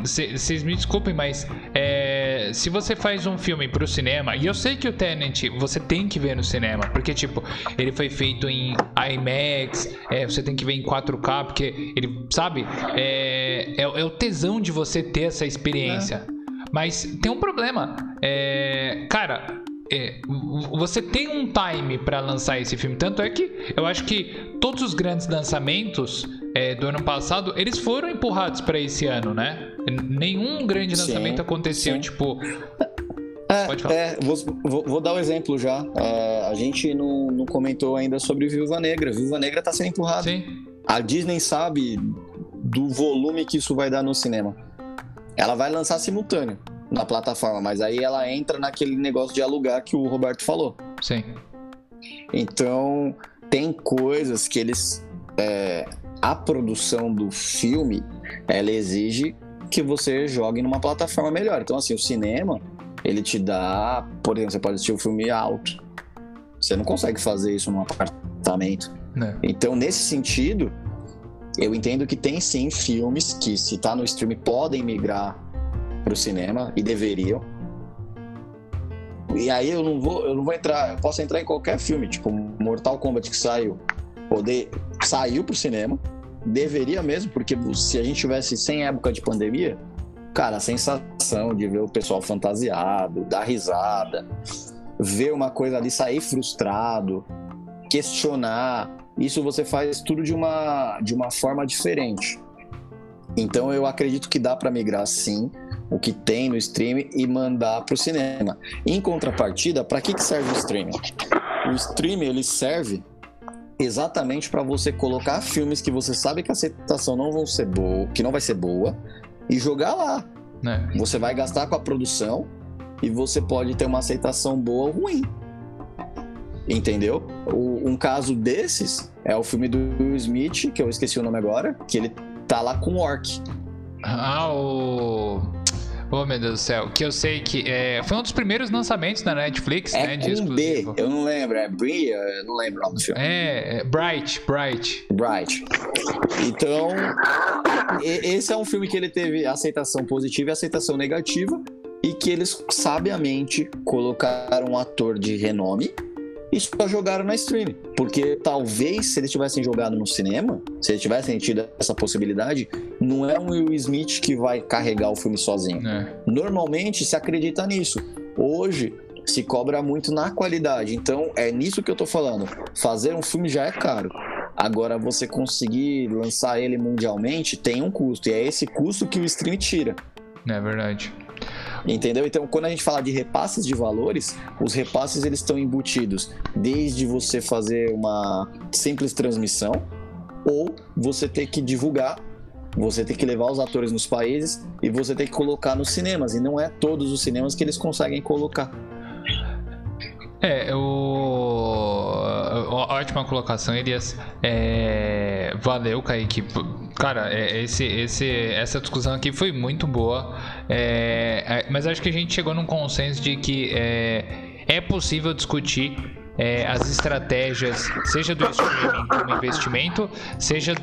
Vocês é, é me desculpem, mas é, se você faz um filme pro cinema, e eu sei que o Tenant você tem que ver no cinema, porque, tipo, ele foi feito em IMAX, você tem que ver em 4K, porque ele, sabe, é, o tesão de você ter essa experiência. Mas tem um problema. cara, é, você tem um time para lançar esse filme. Tanto é que eu acho que todos os grandes lançamentos é, do ano passado eles foram empurrados para esse ano, né? Nenhum grande lançamento sim, aconteceu, sim. tipo. É, Pode falar. É, vou, vou, vou, dar o um exemplo já. É, a gente não, não, comentou ainda sobre Viúva Negra. Viúva Negra tá sendo empurrada. Sim. A Disney sabe do volume que isso vai dar no cinema. Ela vai lançar simultâneo na plataforma, mas aí ela entra naquele negócio de alugar que o Roberto falou. Sim. Então, tem coisas que eles. É, a produção do filme ela exige que você jogue numa plataforma melhor. Então, assim, o cinema ele te dá, por exemplo, você pode assistir o um filme alto. Você não consegue fazer isso num apartamento. É. Então, nesse sentido, eu entendo que tem sim filmes que, se tá no stream, podem migrar para o cinema e deveriam. E aí eu não vou, eu não vou entrar, eu posso entrar em qualquer filme, tipo Mortal Kombat que saiu, poder saiu pro cinema, deveria mesmo, porque se a gente tivesse sem época de pandemia, cara, a sensação de ver o pessoal fantasiado, dar risada, ver uma coisa ali sair frustrado, questionar, isso você faz tudo de uma de uma forma diferente. Então eu acredito que dá para migrar sim o que tem no streaming e mandar para o cinema. Em contrapartida, para que, que serve o streaming? O streaming ele serve exatamente para você colocar filmes que você sabe que a aceitação não vão ser boa, que não vai ser boa e jogar lá. É. Você vai gastar com a produção e você pode ter uma aceitação boa ou ruim. Entendeu? O, um caso desses é o filme do Will Smith, que eu esqueci o nome agora, que ele tá lá com o Orc. Ah, o. Oh, meu Deus do céu. Que eu sei que é, foi um dos primeiros lançamentos da Netflix, é né? De com B, eu não lembro. É Brie, eu não lembro o nome do filme. É, é Bright, Bright. Bright. Então, esse é um filme que ele teve aceitação positiva e aceitação negativa. E que eles sabiamente colocaram um ator de renome e só jogaram na stream. Porque talvez se eles tivessem jogado no cinema, se eles tivessem tido essa possibilidade, não é um Will Smith que vai carregar o filme sozinho. É. Normalmente se acredita nisso. Hoje se cobra muito na qualidade. Então é nisso que eu tô falando. Fazer um filme já é caro. Agora você conseguir lançar ele mundialmente tem um custo. E é esse custo que o stream tira. É verdade. Entendeu? Então, quando a gente fala de repasses de valores, os repasses eles estão embutidos desde você fazer uma simples transmissão ou você ter que divulgar, você ter que levar os atores nos países e você ter que colocar nos cinemas. E não é todos os cinemas que eles conseguem colocar. É, o... ótima colocação, Elias. É... Valeu, Kaique. Cara, é, esse, esse, essa discussão aqui foi muito boa. É... é mas acho que a gente chegou num consenso de que é, é possível discutir é, as estratégias, seja do streaming como investimento, seja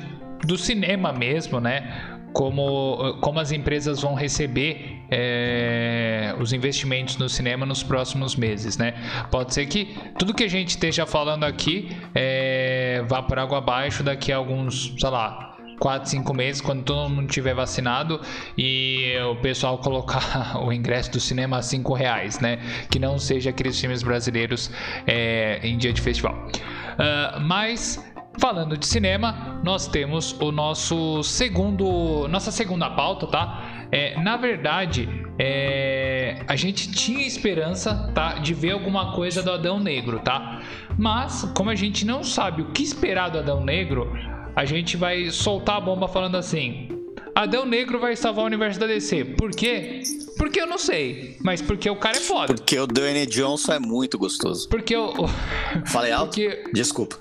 do cinema mesmo, né? como, como as empresas vão receber é, os investimentos no cinema nos próximos meses, né? Pode ser que tudo que a gente esteja falando aqui é, vá por água abaixo daqui a alguns, sei lá, 4, 5 meses, quando todo mundo tiver vacinado e o pessoal colocar <laughs> o ingresso do cinema a 5 reais, né? Que não seja aqueles filmes brasileiros é, em dia de festival. Uh, mas falando de cinema, nós temos o nosso segundo, nossa segunda pauta, tá? É, na verdade, é, a gente tinha esperança, tá, de ver alguma coisa do Adão Negro, tá? Mas como a gente não sabe o que esperar do Adão Negro, a gente vai soltar a bomba falando assim: Adão Negro vai salvar o universo da DC. Por quê? Porque eu não sei, mas porque o cara é foda. Porque o Dwayne Johnson é muito gostoso. Porque eu. <laughs> Falei alto? Porque... Desculpa.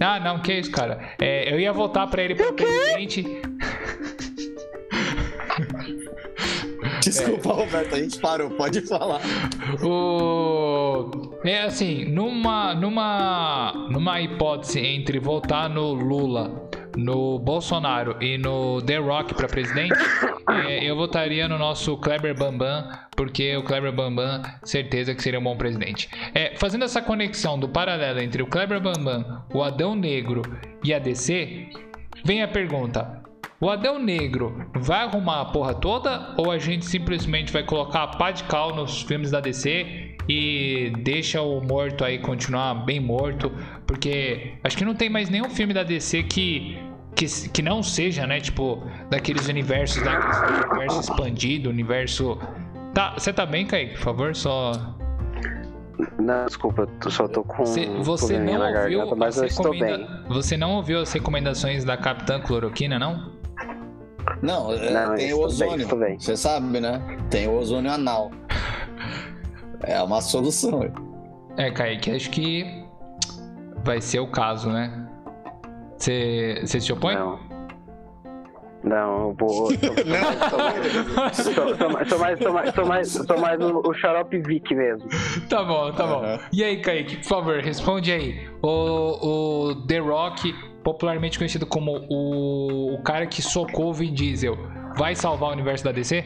Ah, não, que isso, cara. É, eu ia votar pra ele pra presidente. <laughs> Desculpa, é. Roberto, a gente parou, pode falar. O... É assim, numa, numa, numa hipótese entre votar no Lula, no Bolsonaro e no The Rock para presidente, <coughs> é, eu votaria no nosso Kleber Bambam, porque o Kleber Bambam, certeza que seria um bom presidente. É, fazendo essa conexão do paralelo entre o Kleber Bambam, o Adão Negro e a DC, vem a pergunta: o Adão Negro vai arrumar a porra toda ou a gente simplesmente vai colocar a pá de cal nos filmes da DC e deixa o morto aí continuar bem morto? Porque acho que não tem mais nenhum filme da DC que que, que não seja, né, tipo, daqueles universos, daqueles universo expandido, universo. Tá, você tá bem, Kaique? Por favor, só não, desculpa, eu só tô com. Cê, você não ouviu garganta, mas eu estou bem. Você não ouviu as recomendações da Capitã Cloroquina, não? Não, é, Não tem o ozônio. Você sabe, né? Tem o ozônio anal. É uma solução. É, Kaique, acho que vai ser o caso, né? Você se opõe? Não. Não, eu vou. <laughs> Sou mais, sou mais, sou mais, sou mais o, o xarope Vic mesmo. Tá bom, tá bom. E aí, Kaique, por favor, responde aí. O, o The Rock popularmente conhecido como o, o cara que socou o Vin Diesel, vai salvar o universo da DC?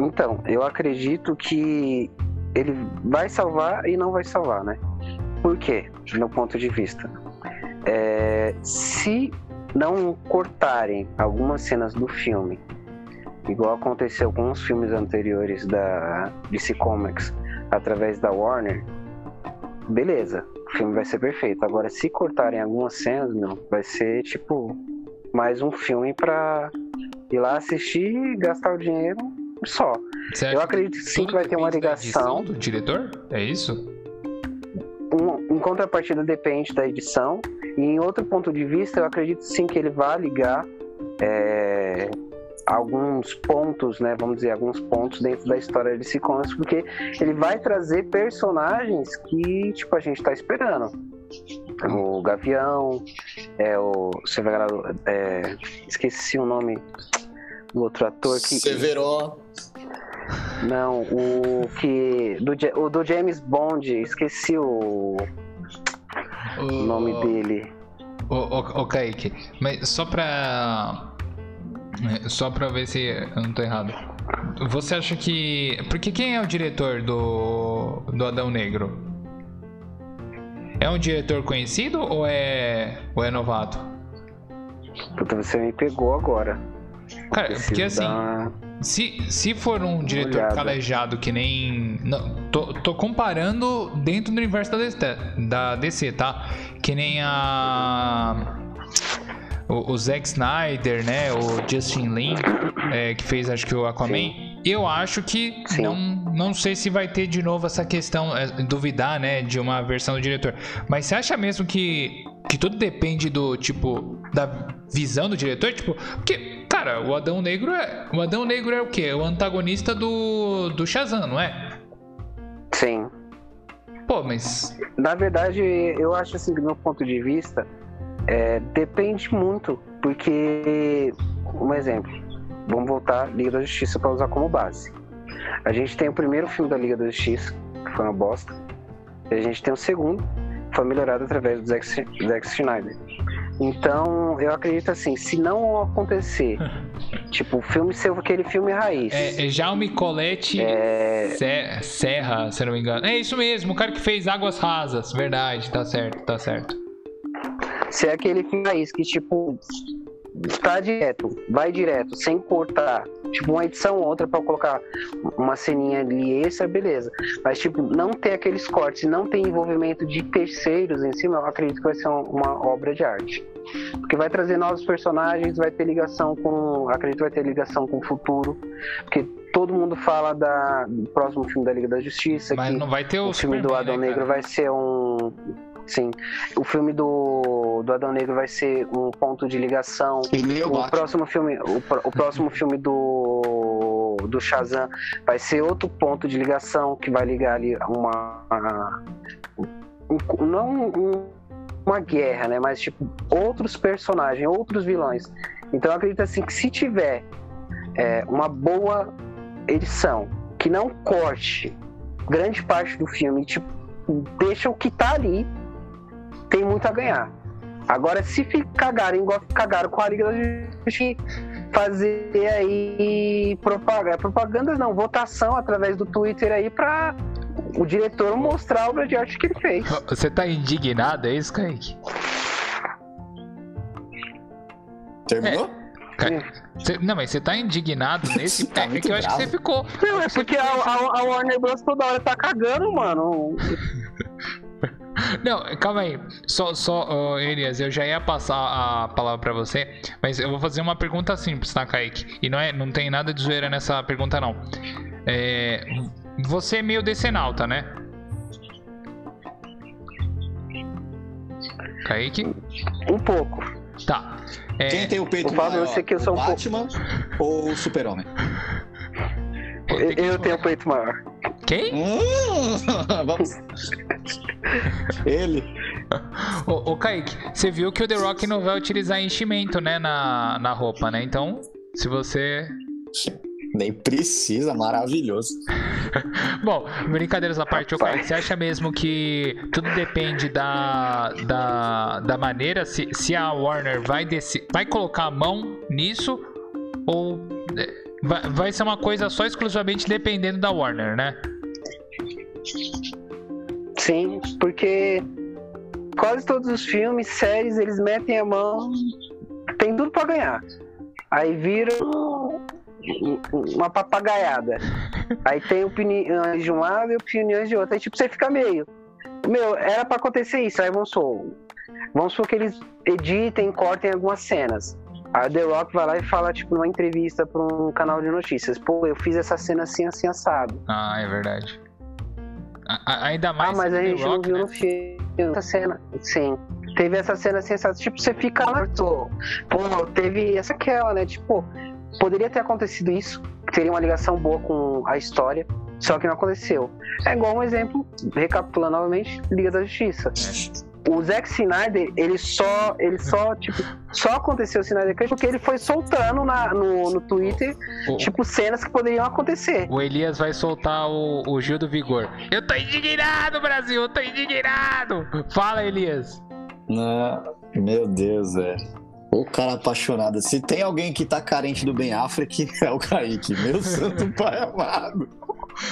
Então, eu acredito que ele vai salvar e não vai salvar, né? Por quê? Meu ponto de vista. É, se não cortarem algumas cenas do filme, igual aconteceu com os filmes anteriores da DC Comics através da Warner, beleza, o filme vai ser perfeito. Agora, se cortarem algumas cenas, meu, vai ser tipo mais um filme pra ir lá assistir e gastar o dinheiro só. Eu acredito que sim que vai ter uma ligação. do diretor? É isso? Um, em contrapartida depende da edição. E em outro ponto de vista, eu acredito sim que ele vai ligar é, alguns pontos, né, vamos dizer, alguns pontos dentro da história de Comics, porque ele vai trazer personagens que, tipo, a gente tá esperando. O Gavião, é o. Você vai é, esqueci o nome do outro ator que. Severo. Não, o que. Do, o do James Bond, esqueci o. O, o nome dele. O, o, o Kaique, mas só pra só pra ver se eu não tô errado. Você acha que. Porque quem é o diretor do, do Adão Negro? É um diretor conhecido ou é, ou é novato? Puta, você me pegou agora. Cara, Preciso porque assim, dar... se, se for um diretor calejado que nem. Não, tô, tô comparando dentro do universo da DC, da DC, tá? Que nem a o, o Zack Snyder, né? O Justin Lin, é, que fez acho que o Aquaman. Sim. Eu acho que Sim. não, não sei se vai ter de novo essa questão, é, duvidar, né, de uma versão do diretor. Mas você acha mesmo que, que tudo depende do tipo da visão do diretor? Tipo, porque, cara, o Adão Negro é. O Adão Negro é o quê? O antagonista do, do Shazam, não é? Sim. Pô, mas. Na verdade, eu acho assim, do meu ponto de vista, é, depende muito, porque, um exemplo, vamos voltar Liga da Justiça para usar como base. A gente tem o primeiro filme da Liga da Justiça, que foi uma bosta, e a gente tem o segundo, que foi melhorado através do Zack, Zack Schneider. Então, eu acredito assim, se não acontecer, <laughs> tipo, o filme ser aquele filme raiz. É, é Jaume Colette é... Serra, se não me engano. É isso mesmo, o cara que fez Águas Rasas, verdade, tá certo, tá certo ser aquele filme raiz que, tipo, tá direto, vai direto, sem cortar. Tipo, uma edição ou outra para colocar uma ceninha ali extra, beleza. Mas, tipo, não ter aqueles cortes, não ter envolvimento de terceiros em cima, eu acredito que vai ser uma obra de arte. Porque vai trazer novos personagens, vai ter ligação com. Acredito que vai ter ligação com o futuro. Porque todo mundo fala da, do próximo filme da Liga da Justiça. Mas não vai ter o, o filme do Adão né, Negro vai ser um. Sim. O filme do, do Adão Negro vai ser um ponto de ligação. Ele é o próximo filme, o, o próximo <laughs> filme do do Shazam vai ser outro ponto de ligação que vai ligar ali uma, uma- um- não um- uma guerra, né, mas tipo outros personagens, outros vilões. Então eu acredito assim que se tiver é, uma boa edição que não corte grande parte do filme, tipo deixa o que tá ali tem muito a ganhar. Agora, se cagarem igual cagaram com a Liga da Justiça, fazer aí propaganda, propaganda não, votação através do Twitter aí pra o diretor mostrar a obra de arte que ele fez. <laughs> Você tá indignado, é isso, Kaique? Terminou? Você- não, mas você tá indignado <laughs> nesse Tá é que eu acho que você ficou. Não, é porque a, a- a Warner Bros. toda hora tá cagando, mano. <laughs> Não, calma aí. Só, só, ô, Elias, eu já ia passar a palavra pra você, mas eu vou fazer uma pergunta simples, tá, Kaique? E não, é, não tem nada de zoeira nessa pergunta, não. É, você é meio decenalta, né? Kaique? Um pouco. Tá. É, Quem tem o peito o Fábio, eu maior? sei que eu sou o um pouco- Batman ou o Super-Homem? Eu, eu tenho o peito maior. Quem? Hum, <laughs> vamos. Ele. Ô, ô Kaique, você viu que o The Rock não vai utilizar enchimento, né, na, na roupa, né? Então, se você Nem precisa, maravilhoso. <laughs> Bom, brincadeiras à parte, ô Kaique, você acha mesmo que tudo depende da, da, da maneira, se, se a Warner vai, deci- vai colocar a mão nisso ou é, vai, vai ser uma coisa só exclusivamente dependendo da Warner, né? Sim, porque quase todos os filmes, séries, eles metem a mão, tem tudo pra ganhar. Aí vira um- uma papagaiada. Aí tem opiniões de um lado e opiniões de outro. Aí tipo, você fica meio. Meu, era pra acontecer isso. Aí vamos supor. Vamos supor que eles editem, cortem algumas cenas. O The Rock vai lá e fala, tipo, numa entrevista pra um canal de notícias. Pô, eu fiz essa cena assim, assim, assado. Ah, é verdade. A- ainda mais Ah, mas a gente não Rock, viu né? no filme essa cena. Sim. Teve essa cena sensacional. Tipo, você fica lá, pô, teve essa aquela, né? Tipo, poderia ter acontecido isso. Teria uma ligação boa com a história. Só que não aconteceu. É igual um exemplo, recapitulando novamente, Liga da Justiça. O Zack Snyder, ele só, ele só, tipo, só aconteceu o Snyder Cut porque ele foi soltando na, no, no Twitter, O- tipo, cenas que poderiam acontecer. O Elias vai soltar o, o Gil do Vigor. Eu tô indignado, Brasil! Eu tô indignado! Fala, Elias! Não, meu Deus, é. O cara apaixonado. Se tem alguém que tá carente do Ben Affleck, <laughs> é o Kaique. Meu santo pai amado.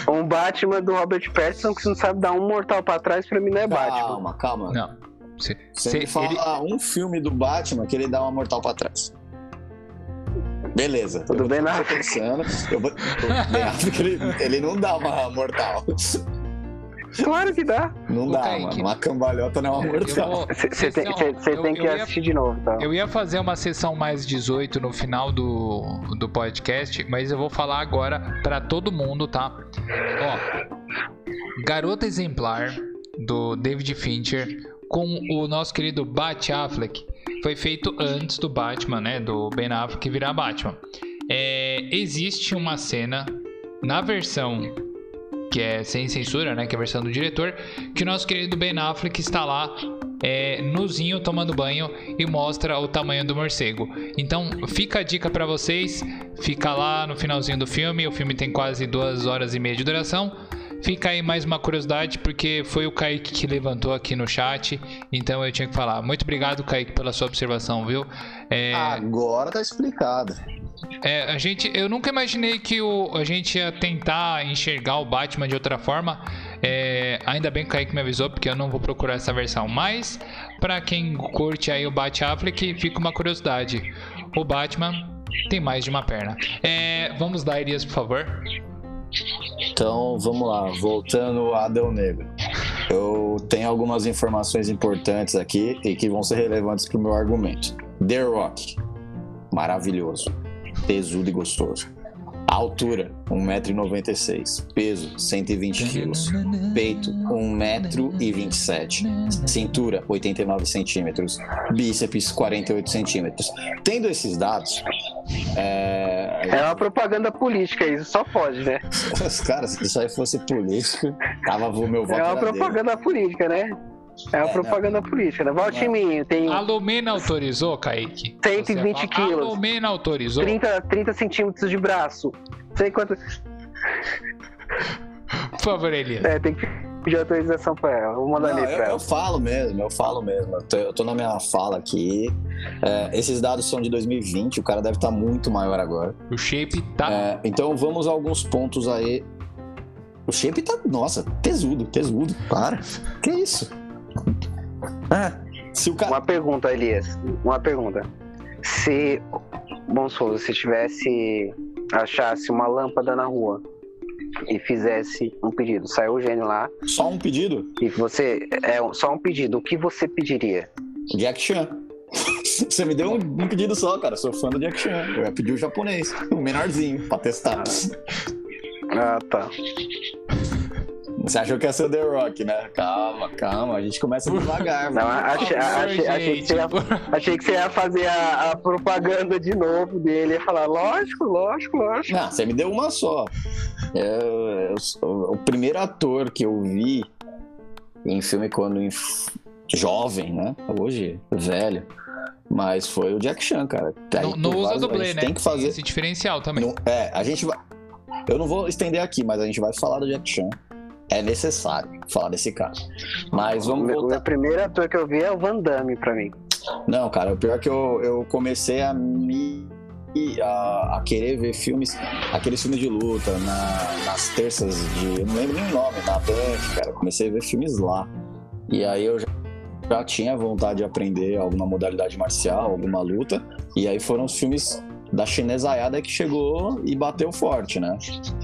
Um Batman do Robert Pattinson que não sabe dar um mortal pra trás, pra mim não é Batman. Calma, calma. Não. Se, Você fala um filme do Batman que ele dá uma mortal pra trás. Beleza. Tudo eu bem, tô né? pensando. Eu vou... O Ben Affleck, ele, ele não dá uma mortal. Claro que dá. Não Ô, dá, Kaique, mano. Uma cambalhota não é uma mortal. Você tem, cê- cê eu- tem que eu ia- assistir de novo, tá? Eu ia fazer uma sessão mais 18 no final do, do podcast, mas eu vou falar agora pra todo mundo, tá? Ó, Garota Exemplar do David Fincher com o nosso querido Bat Affleck foi feito antes do Batman, né? Do Ben Affleck virar Batman. É, existe uma cena na versão que é sem censura, né? Que é a versão do diretor, que o nosso querido Ben Affleck está lá é, nuzinho tomando banho e mostra o tamanho do morcego. Então fica a dica pra vocês, fica lá no finalzinho do filme, o filme tem quase duas horas e meia de duração. Fica aí mais uma curiosidade, porque foi o Kaique que levantou aqui no chat, então eu tinha que falar. Muito obrigado, Kaique, pela sua observação, viu? É, Agora tá explicado. É, a gente, eu nunca imaginei que o, a gente ia tentar enxergar o Batman de outra forma. É, ainda bem que o Kaique me avisou, porque eu não vou procurar essa versão. Mas, pra quem curte aí o Bat Affleck, fica uma curiosidade. o Batman tem mais de uma perna. É, vamos lá, Elias, por favor. Então, vamos lá. Voltando a Adão Negro. Eu tenho algumas informações importantes aqui e que vão ser relevantes para o meu argumento. The Rock. Maravilhoso. Tesudo e gostoso. Altura, 1,96m. Peso, 120 kg. Peito, 1,27m. Cintura, 89 centímetros. Bíceps, 48 centímetros. Tendo esses dados. É... é uma propaganda política, isso só pode, né? <laughs> Cara, se isso aí fosse política, tava o meu voto. É uma propaganda dele. política, né? É uma é, propaganda não. política, né? Volte em mim, tem. A Lumena autorizou, Kaique? 120 quilos. A Lumena autorizou? 30, 30 centímetros de braço. Sei quanto. Por favor, Elias. É, tem que pedir autorização pra ela. Vou mandar ali pra eu, ela. Eu falo mesmo, eu falo mesmo. Eu tô, eu tô na minha fala aqui. É, esses dados são de 2020, o cara deve estar tá muito maior agora. O shape tá. É, então vamos a alguns pontos aí. O shape tá. Nossa, tesudo, tesudo. Para. Que isso? Ah, se o cara... Uma pergunta, Elias. Uma pergunta. Se, bom supor, se tivesse, achasse uma lâmpada na rua e fizesse um pedido, saiu o gênio lá. Só um pedido? E você, é só um pedido, o que você pediria? Jack Chan. <laughs> Você me deu um, um, pedido só, cara. Sou fã do Jack Chan. Eu ia pedir o japonês, <laughs> o menorzinho, pra testar. Ah, tá. Você achou que ia ser o The Rock, né? Calma, calma, a gente começa devagar. Não, achei, achei, achei, que você ia, achei que você ia fazer a, a, propaganda de novo dele, ia falar, lógico, lógico, lógico. Não, você me deu uma só. Eu, eu, o primeiro ator que eu vi em filme quando em, jovem, né? Hoje, velho. Mas foi o Jack Chan, cara. Não, não usa dublê, né? Tem que fazer esse diferencial também. Não, é, a gente vai. Eu não vou estender aqui, mas a gente vai falar do Jack Chan é necessário falar desse cara. Mas vamos voltar. O primeiro ator que eu vi é o Van Damme pra mim. Não, cara, o pior é que eu, eu comecei a me. A, a querer ver filmes, aqueles filmes de luta, na, nas terças de. Eu não lembro nem o nome, na Band, cara. Comecei a ver filmes lá. E aí eu já, já tinha vontade de aprender alguma modalidade marcial, alguma luta. E aí foram os filmes da chinesaiada que chegou e bateu forte, né?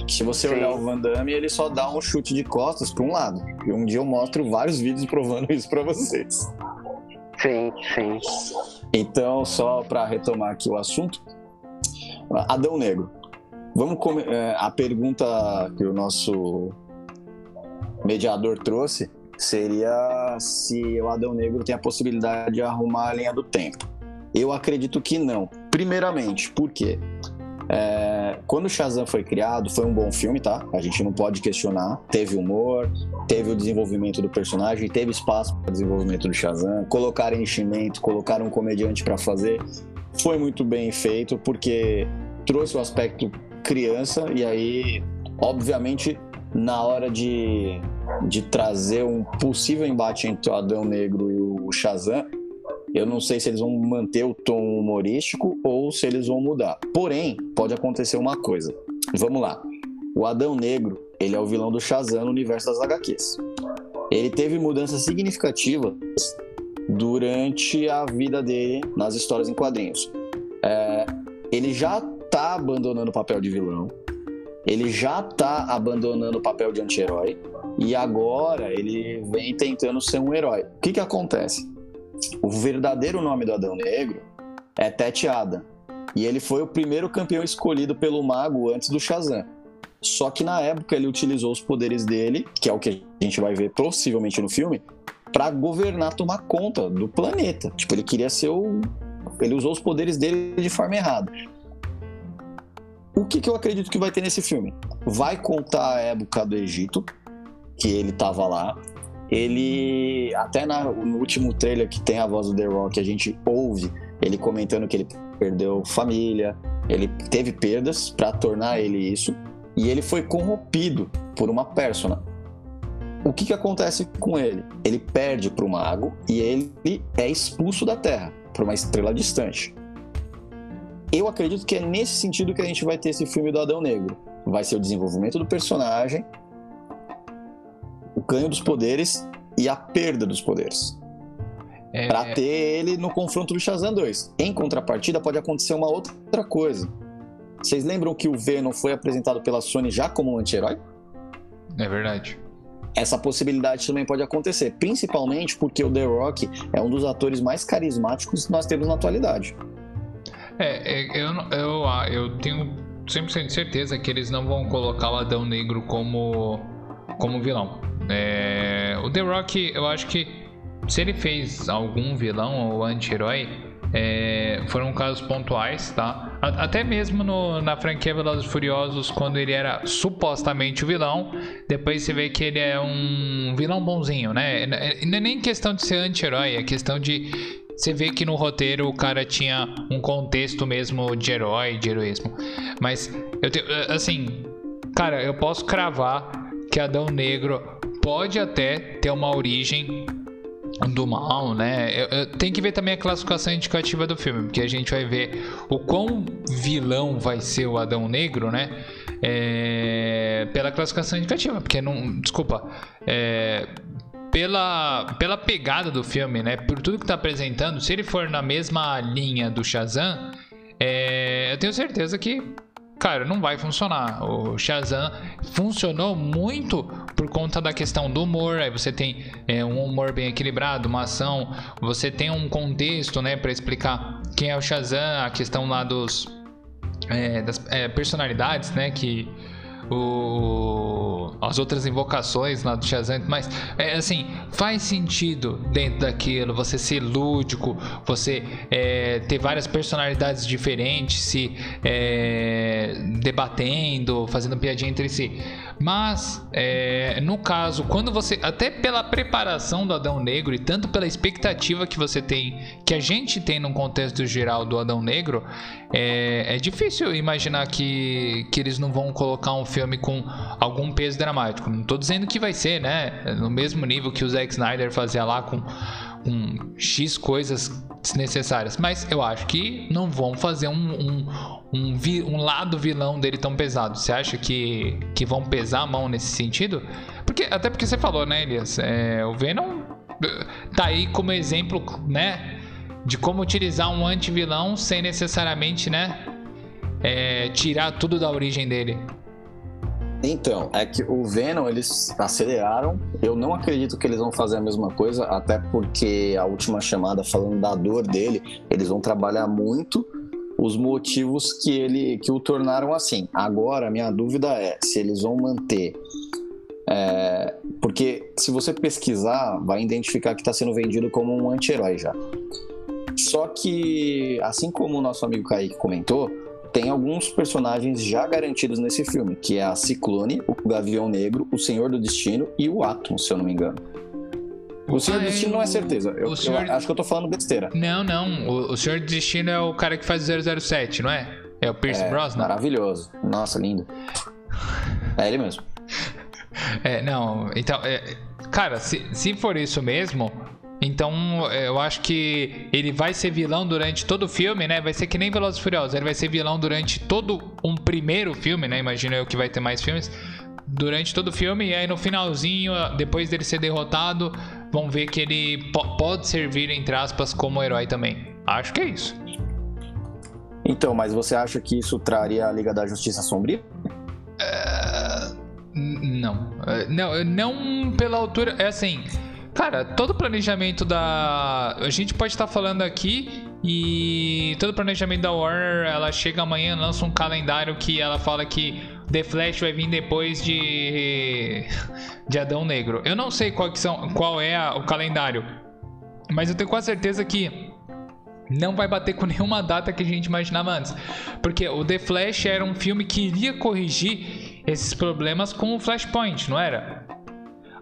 Se você sim. olhar o Van Damme, ele só dá um chute de costas para um lado. E um dia eu mostro vários vídeos provando <laughs> isso para vocês. Sim, sim. Então, só para retomar aqui o assunto, Adão Negro. Vamos é, a pergunta que o nosso mediador trouxe seria se o Adão Negro tem a possibilidade de arrumar a linha do tempo. Eu acredito que não. Primeiramente, por quê? É, quando o Shazam foi criado, foi um bom filme, tá? A gente não pode questionar. Teve humor, teve o desenvolvimento do personagem, teve espaço para desenvolvimento do Shazam. Colocaram enchimento, colocaram um comediante para fazer. Foi muito bem feito, porque trouxe o aspecto criança, e aí, obviamente, na hora de, de trazer um possível embate entre o Adão Negro e o Shazam, eu não sei se eles vão manter o tom humorístico ou se eles vão mudar. Porém, pode acontecer uma coisa. Vamos lá. O Adão Negro, ele é o vilão do Shazam no universo das HQs. Ele teve mudanças significativas durante a vida dele nas histórias em quadrinhos. É, ele já tá abandonando o papel de vilão, ele já tá abandonando o papel de anti-herói, e agora ele vem tentando ser um herói. O que que acontece? O verdadeiro nome do Adão Negro é Tete Adam. E ele foi o primeiro campeão escolhido pelo mago antes do Shazam. Só que na época ele utilizou os poderes dele, que é o que a gente vai ver possivelmente no filme, para governar, tomar conta do planeta. Tipo, ele queria ser o. Ele usou os poderes dele de forma errada. O que, que eu acredito que vai ter nesse filme? Vai contar a época do Egito, que ele tava lá, ele até na, no último trailer que tem a voz do The Rock, a gente ouve ele comentando que ele perdeu família, ele teve perdas para tornar ele isso, e ele foi corrompido por uma persona. O que, que acontece com ele? Ele perde para o mago e ele é expulso da Terra para uma estrela distante. Eu acredito que é nesse sentido que a gente vai ter esse filme do Adão Negro. Vai ser o desenvolvimento do personagem, ganho dos poderes e a perda dos poderes. É... Pra ter ele no confronto do Shazam 2. Em contrapartida, pode acontecer uma outra coisa. Vocês lembram que o Venom foi apresentado pela Sony já como um anti-herói? É verdade. Essa possibilidade também pode acontecer, principalmente porque o The Rock é um dos atores mais carismáticos que nós temos na atualidade. É, é eu, eu, ah, eu tenho 100% de certeza que eles não vão colocar o Adão Negro como, como vilão. É, o The Rock, eu acho que se ele fez algum vilão ou anti-herói, é, foram casos pontuais, tá? Até mesmo no, na franquia Velozes Furiosos, quando ele era supostamente o vilão, depois você vê que ele é um vilão bonzinho, né? Não é nem questão de ser anti-herói, é questão de você vê que no roteiro o cara tinha um contexto mesmo de herói, de heroísmo. Mas eu tenho, assim, cara, eu posso cravar que Adão Negro pode até ter uma origem do mal, né? Tem que ver também a classificação indicativa do filme, porque a gente vai ver o quão vilão vai ser o Adão Negro, né? É, pela classificação indicativa, porque não, desculpa, é, pela, pela pegada do filme, né? Por tudo que tá apresentando, se ele for na mesma linha do Shazam, é, eu tenho certeza que, cara, não vai funcionar. O Shazam funcionou muito por conta da questão do humor. Aí você tem é, um humor bem equilibrado, uma ação, você tem um contexto, né, para explicar quem é o Shazam, a questão lá dos é, das é, personalidades, né, que o, as outras invocações lá do Shazam, mas é assim, faz sentido dentro daquilo, você ser lúdico, você é, ter várias personalidades diferentes, se é, debatendo, fazendo piadinha entre si. Mas, é, no caso, quando você. Até pela preparação do Adão Negro e tanto pela expectativa que você tem, que a gente tem no contexto geral do Adão Negro, é, é difícil imaginar que, que eles não vão colocar um filme com algum peso dramático. Não tô dizendo que vai ser, né? No mesmo nível que o Zack Snyder fazia lá com, com X coisas desnecessárias. Mas eu acho que não vão fazer um, um, um, vi, um lado vilão dele tão pesado. Você acha que, que vão pesar a mão nesse sentido? Porque, até porque você falou, né, Elias? É, o Venom tá aí como exemplo, né? De como utilizar um anti-vilão sem necessariamente, né? É, tirar tudo da origem dele. Então, é que o Venom eles aceleraram. Eu não acredito que eles vão fazer a mesma coisa, até porque a última chamada falando da dor dele, eles vão trabalhar muito os motivos que ele que o tornaram assim. Agora, minha dúvida é se eles vão manter é, porque se você pesquisar, vai identificar que está sendo vendido como um anti-herói já. Só que, assim como o nosso amigo Kaique comentou, tem alguns personagens já garantidos nesse filme, que é a Ciclone, o Gavião Negro, o Senhor do Destino e o Atom, se eu não me engano. O Senhor do Destino não é certeza. Eu, senhor... eu, acho que eu tô falando besteira. Não, não. O, o Senhor do Destino é o cara que faz 007, não é? É o Pierce é, Brosnan? Maravilhoso. Nossa, lindo. <laughs> É ele mesmo. É, não. Então, é, cara, se, se for isso mesmo, então, é, eu acho que ele vai ser vilão durante todo o filme, né? Vai ser que nem Velozes e Furiosos. Ele vai ser vilão durante todo um primeiro filme, né? Imagino eu que vai ter mais filmes. Durante todo o filme, e aí no finalzinho, depois dele ser derrotado, vão ver que ele pode servir, entre aspas, como herói também. Acho que é isso. Então, mas você acha que isso traria a Liga da Justiça Sombria? Uh, não. Uh, não, não pela altura. É assim. Cara, todo planejamento da. A gente pode estar falando aqui e todo planejamento da Warner, ela chega amanhã, lança um calendário que ela fala que The Flash vai vir depois de de Adão Negro. Eu não sei qual, são, qual é a, o calendário, mas eu tenho quase certeza que não vai bater com <laughs> nenhuma data que a gente imaginava antes. Porque o The Flash era um filme que iria corrigir esses problemas com o Flashpoint, não era?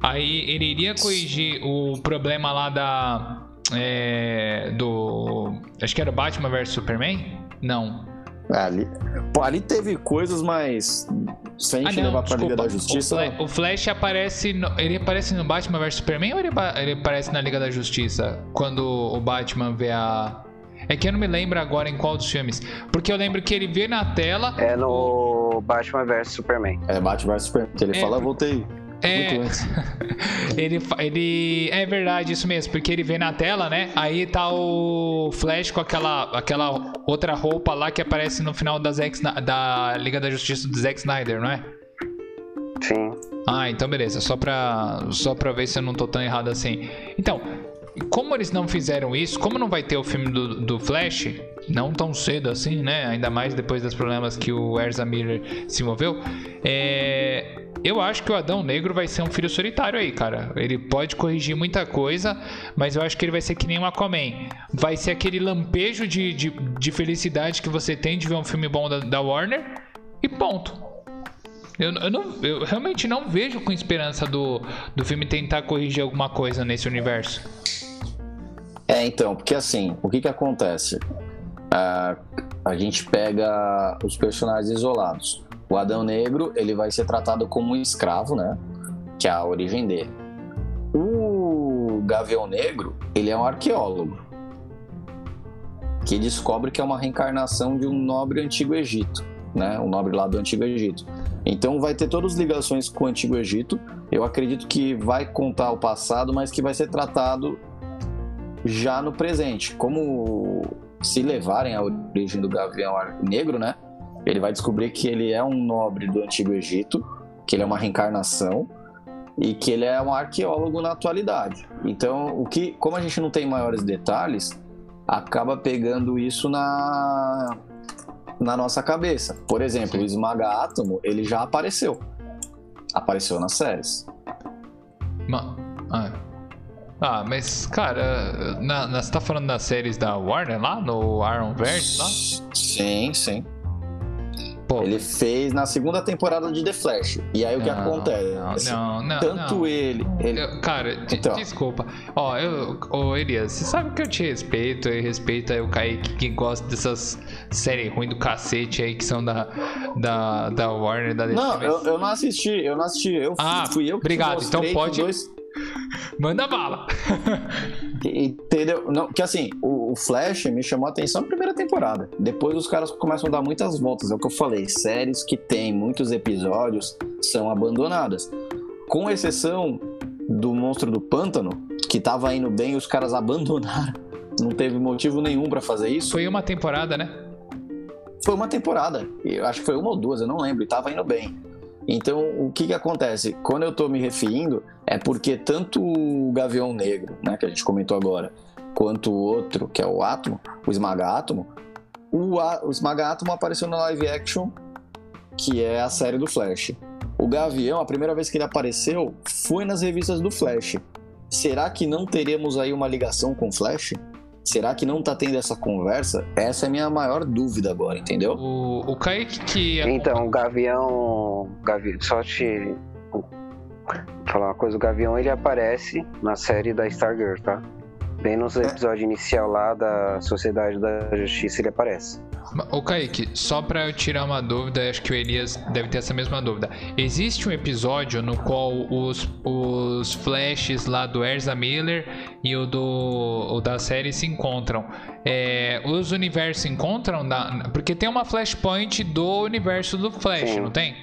Aí ele iria corrigir o problema lá da. É, do. Acho que era Batman vs Superman? Não. Ali, ali teve coisas, mas se a gente ah, não, levar pra desculpa, Liga da Justiça. O Flash, o Flash aparece. No, ele aparece no Batman vs Superman ou ele, ele aparece na Liga da Justiça? Quando o Batman vê a. É que eu não me lembro agora em qual dos filmes. Porque eu lembro que ele vê na tela. É no Batman vs Superman. É Batman vs Superman. Que ele é, fala, voltei. É, <laughs> ele, ele. É verdade, isso mesmo, porque ele vê na tela, né? Aí tá o Flash com aquela, aquela outra roupa lá que aparece no final da, Zack, da Liga da Justiça do Zack Snyder, não é? Sim. Ah, então beleza. Só pra, só pra ver se eu não tô tão errado assim. Então, como eles não fizeram isso, como não vai ter o filme do, do Flash, não tão cedo assim, né? Ainda mais depois dos problemas que o Erza Miller se envolveu. É... Eu acho que o Adão Negro vai ser um filho solitário aí, cara. Ele pode corrigir muita coisa, mas eu acho que ele vai ser que nem um Aquaman. Vai ser aquele lampejo de, de, de felicidade que você tem de ver um filme bom da, da Warner e ponto. Eu, eu, não, eu realmente não vejo com esperança do, do filme tentar corrigir alguma coisa nesse universo. É, então, porque assim, o que que acontece? a, a gente pega os personagens isolados. O Adão Negro, ele vai ser tratado como um escravo, né? Que é a origem dele. O Gavião Negro, ele é um arqueólogo. Que descobre que é uma reencarnação de um nobre antigo Egito, né? Um nobre lá do antigo Egito. Então vai ter todas as ligações com o antigo Egito. Eu acredito que vai contar o passado, mas que vai ser tratado já no presente. Como se levarem a origem do Gavião Negro, né? Ele vai descobrir que ele é um nobre do Antigo Egito, que ele é uma reencarnação e que ele é um arqueólogo na atualidade. Então, o que, como a gente não tem maiores detalhes, acaba pegando isso na na nossa cabeça. Por exemplo, o Esmaga Átomo, ele já apareceu. Apareceu nas séries. Ma ah, ah, mas, cara, na, na, você tá falando das séries da Warner lá, no Verse lá? Sim, sim. Pô. Ele fez na segunda temporada de The Flash. E aí o que acontece? Não, não, Tanto não. ele. ele... Eu, cara, então. desculpa. Ó, eu, ô Elias, você sabe que eu te respeito, eu respeito aí o Kaique que gosta dessas séries ruins do cacete aí que são da, da, da Warner, da DC. Não, eu, eu não assisti, eu não assisti. Eu ah, fui eu que Obrigado, então pode. Dois Manda bala. Entendeu? Não, que assim, o, o, Flash me chamou a atenção na primeira temporada. Depois os caras começam a dar muitas voltas. É o que eu falei. Séries que tem muitos episódios são abandonadas. Com exceção do Monstro do Pântano, que tava indo bem e os caras abandonaram. Não teve motivo nenhum para fazer isso. Foi uma temporada, né? Foi uma temporada. Eu acho que foi uma ou duas, eu não lembro. E tava indo bem. Então, o que, que acontece? Quando eu estou me referindo, é porque tanto o Gavião Negro, né, que a gente comentou agora, quanto o outro, que é o Átomo, o Esmaga Átomo, o, o Esmaga Átomo apareceu na live action, que é a série do Flash. O Gavião, a primeira vez que ele apareceu, foi nas revistas do Flash. Será que não teremos aí uma ligação com o Flash? Será que não tá tendo essa conversa? Essa é a minha maior dúvida agora, entendeu? O, o Kaique que. É... Então, o Gavião. Gavião só te. falar uma coisa: o Gavião ele aparece na série da Stargirl, tá? Bem nos episódios inicial lá da Sociedade da Justiça ele aparece. Ô Kaique, só pra eu tirar uma dúvida, acho que o Elias deve ter essa mesma dúvida. Existe um episódio no qual os, os flashes lá do Erza Miller e o, do, o da série se encontram. É, os universos se encontram? Na, porque tem uma flashpoint do universo do Flash, Sim. não tem?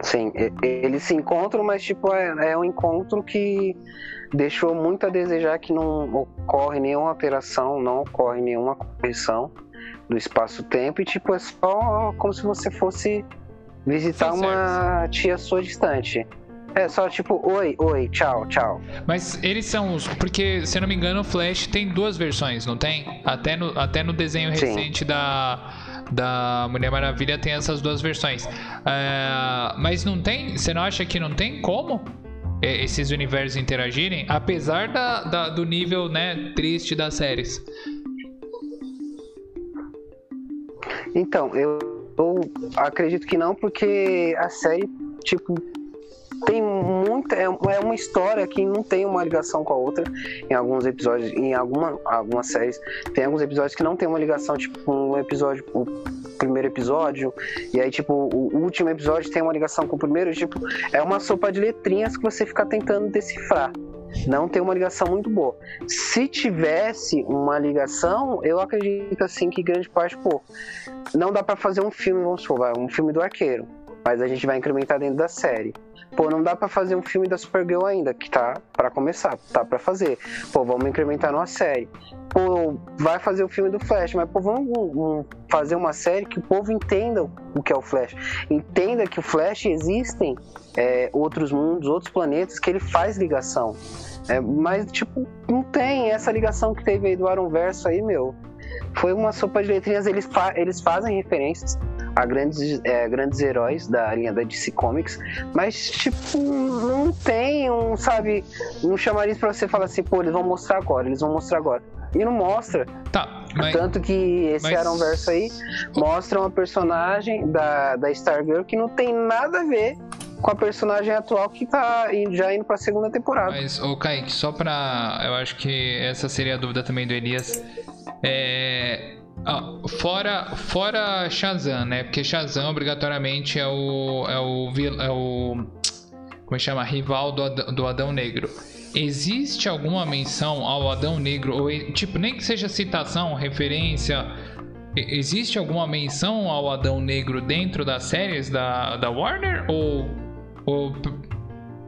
Sim, eles se encontram, mas tipo, é, é um encontro que deixou muito a desejar que não ocorre nenhuma alteração, não ocorre nenhuma correção do espaço-tempo e tipo é só como se você fosse visitar uma tia sua distante. É só tipo, oi, oi, tchau, tchau. Mas eles são os. Porque, se eu não me engano, o Flash tem duas versões, não tem? Até no, até no desenho recente Sim. da, da Mulher Maravilha tem essas duas versões. Uh, mas não tem? Você não acha que não tem como? Esses universos interagirem, apesar da, da, do nível né, triste das séries. Então, eu, eu acredito que não, porque a série, tipo, tem muita. É, é uma história que não tem uma ligação com a outra. Em alguns episódios, em alguma, algumas séries, tem alguns episódios que não tem uma ligação, tipo, um episódio. Primeiro episódio, e aí, tipo, o último episódio tem uma ligação com o primeiro, tipo, é uma sopa de letrinhas que você fica tentando decifrar não tem uma ligação muito boa. Se tivesse uma ligação, eu acredito assim que grande parte, pô, não dá para fazer um filme, vamos supor, um filme do arqueiro. Mas a gente vai incrementar dentro da série. Pô, não dá para fazer um filme da Supergirl ainda, que tá para começar, tá para fazer. Pô, vamos incrementar numa série. Pô, vai fazer o filme do Flash, mas pô, vamos um, fazer uma série que o povo entenda o que é o Flash. Entenda que o Flash existem é, outros mundos, outros planetas que ele faz ligação. É, mas, tipo, não tem essa ligação que teve aí do Aron Verso aí, meu. Foi uma sopa de letrinhas, eles, fa eles fazem referências a grandes, é, grandes heróis da linha da DC Comics, mas, tipo, não tem um, sabe, um chamariz pra você falar assim, pô, eles vão mostrar agora, eles vão mostrar agora. E não mostra. Tá, mas, Tanto que esse mas... Verso aí mostra uma personagem da, da Stargirl que não tem nada a ver com a personagem atual que tá já indo pra segunda temporada. Mas, ô Kaique, só pra. Eu acho que essa seria a dúvida também do Elias. É. Ah, fora, fora Shazam, né? Porque Shazam obrigatoriamente é o. É o. É o como é chama? Rival do, do Adão Negro. Existe alguma menção ao Adão Negro? Ou, tipo, nem que seja citação, referência. Existe alguma menção ao Adão Negro dentro das séries da, da Warner? Ou, ou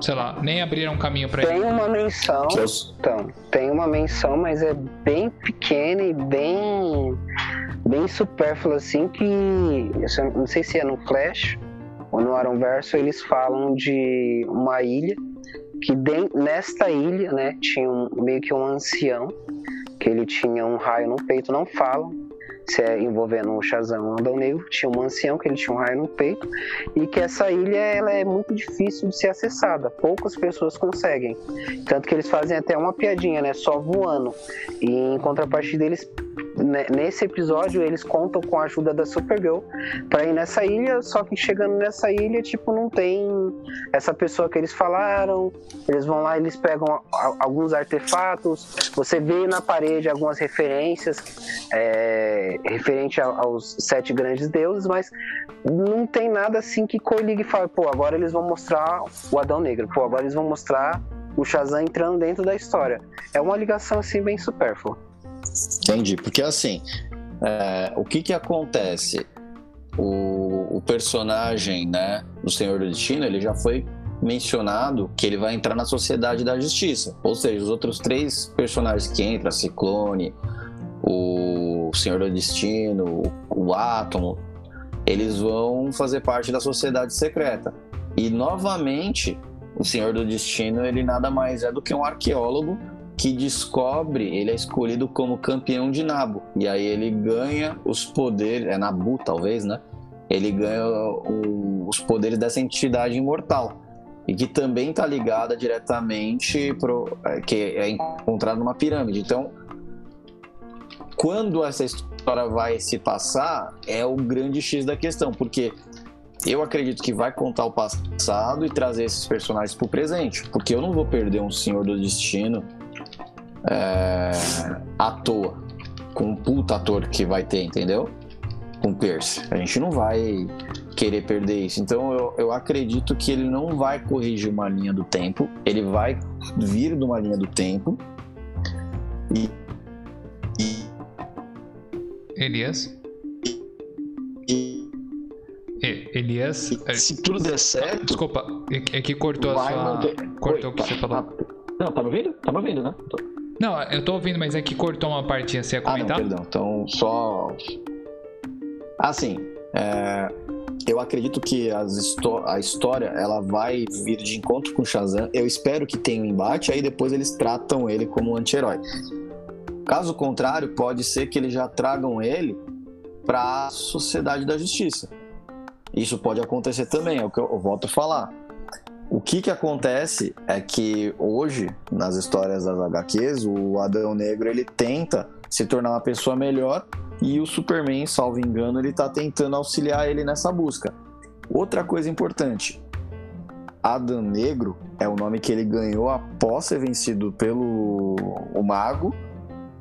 sei lá, nem abriram caminho para ele. Tem uma menção, então, tem uma menção, mas é bem pequena e bem bem supérflua assim que eu não sei se é no Flash ou no Arrowverso eles falam de uma ilha que de, nesta ilha, né, tinha um, meio que um ancião que ele tinha um raio no peito, não falam se é envolvendo o Shazam o Negro, tinha um ancião que ele tinha um raio no peito e que essa ilha ela é muito difícil de ser acessada, poucas pessoas conseguem, tanto que eles fazem até uma piadinha, né, só voando. E em contrapartida eles nesse episódio eles contam com a ajuda da Supergirl para ir nessa ilha, só que chegando nessa ilha, tipo, não tem essa pessoa que eles falaram. Eles vão lá, eles pegam alguns artefatos. Você vê na parede algumas referências é, referente aos sete grandes deuses, mas não tem nada assim que coligue e fale, pô, agora eles vão mostrar o Adão Negro, pô, agora eles vão mostrar o Shazam entrando dentro da história. É uma ligação assim bem supérflua. Entendi, porque assim, é, o que que acontece? O, o, personagem, né, do Senhor do Destino, ele já foi mencionado que ele vai entrar na Sociedade da Justiça. Ou seja, os outros três personagens que entram, Ciclone, o Senhor do Destino, o Átomo, eles vão fazer parte da Sociedade Secreta. E novamente, o Senhor do Destino, ele nada mais é do que um arqueólogo que descobre, ele é escolhido como campeão de Nabo. E aí ele ganha os poderes, é Nabu talvez, né? Ele ganha o, os poderes dessa entidade imortal. E que também está ligada diretamente pro, é, que é encontrada numa pirâmide. Então, quando essa história vai se passar, é o grande X da questão, porque eu acredito que vai contar o passado e trazer esses personagens para o presente, porque eu não vou perder um Senhor do Destino é, à toa, com um puta ator que vai ter, entendeu? Com Pierce. A gente não vai querer perder isso. Então eu, eu acredito que ele não vai corrigir uma linha do tempo, ele vai vir de uma linha do tempo e. e Elias? E, Elias? Se tudo der certo. Desculpa, é que cortou a sua. Cortou o que você falou. Não, tá me ouvindo? Tá me ouvindo, né? Não, eu tô ouvindo, mas é que cortou uma partinha. Você ia comentar? Ah, não, perdão. Então, só. Assim, é... eu acredito que a história ela vai vir de encontro com o Shazam. Eu espero que tenha um embate, aí depois eles tratam ele como um anti-herói. Caso contrário, pode ser que eles já tragam ele para a Sociedade da Justiça. Isso pode acontecer também, é o que eu volto a falar. O que que acontece é que hoje, nas histórias das HQs, o Adão Negro ele tenta se tornar uma pessoa melhor e o Superman, salvo engano, ele tá tentando auxiliar ele nessa busca. Outra coisa importante, Adão Negro é o nome que ele ganhou após ser vencido pelo o Mago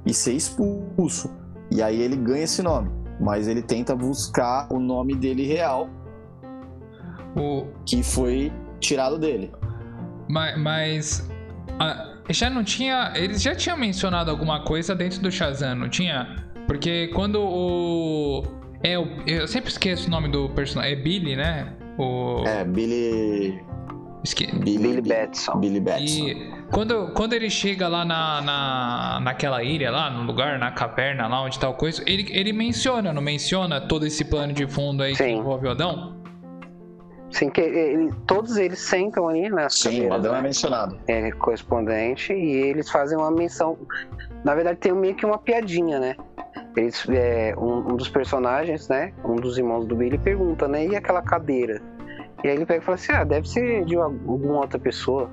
e ser expulso. E aí ele ganha esse nome, mas ele tenta buscar o nome dele real, o... que foi tirado dele. Mas, mas já não tinha. Eles já tinham mencionado alguma coisa dentro do Shazam, não tinha? Porque quando o. É, eu sempre esqueço o nome do personagem. É Billy, né? O... É, Billy. Esque... Billy, Billy Batson. Billy Batson. E quando, quando ele chega lá na, na, naquela ilha, lá no lugar, na caverna, lá onde tá o coisa, ele, ele menciona, não menciona todo esse plano de fundo aí Sim. que envolve o Adão? Sim, que ele, todos eles sentam ali na Sim, o Adão é mencionado. É, correspondente, e eles fazem uma menção. Na verdade, tem meio que uma piadinha, né? Eles, é, um, um, dos personagens, né? Um dos irmãos do Billy pergunta, né? E aquela cadeira? E aí ele pega e fala assim: ah, deve ser de alguma outra pessoa.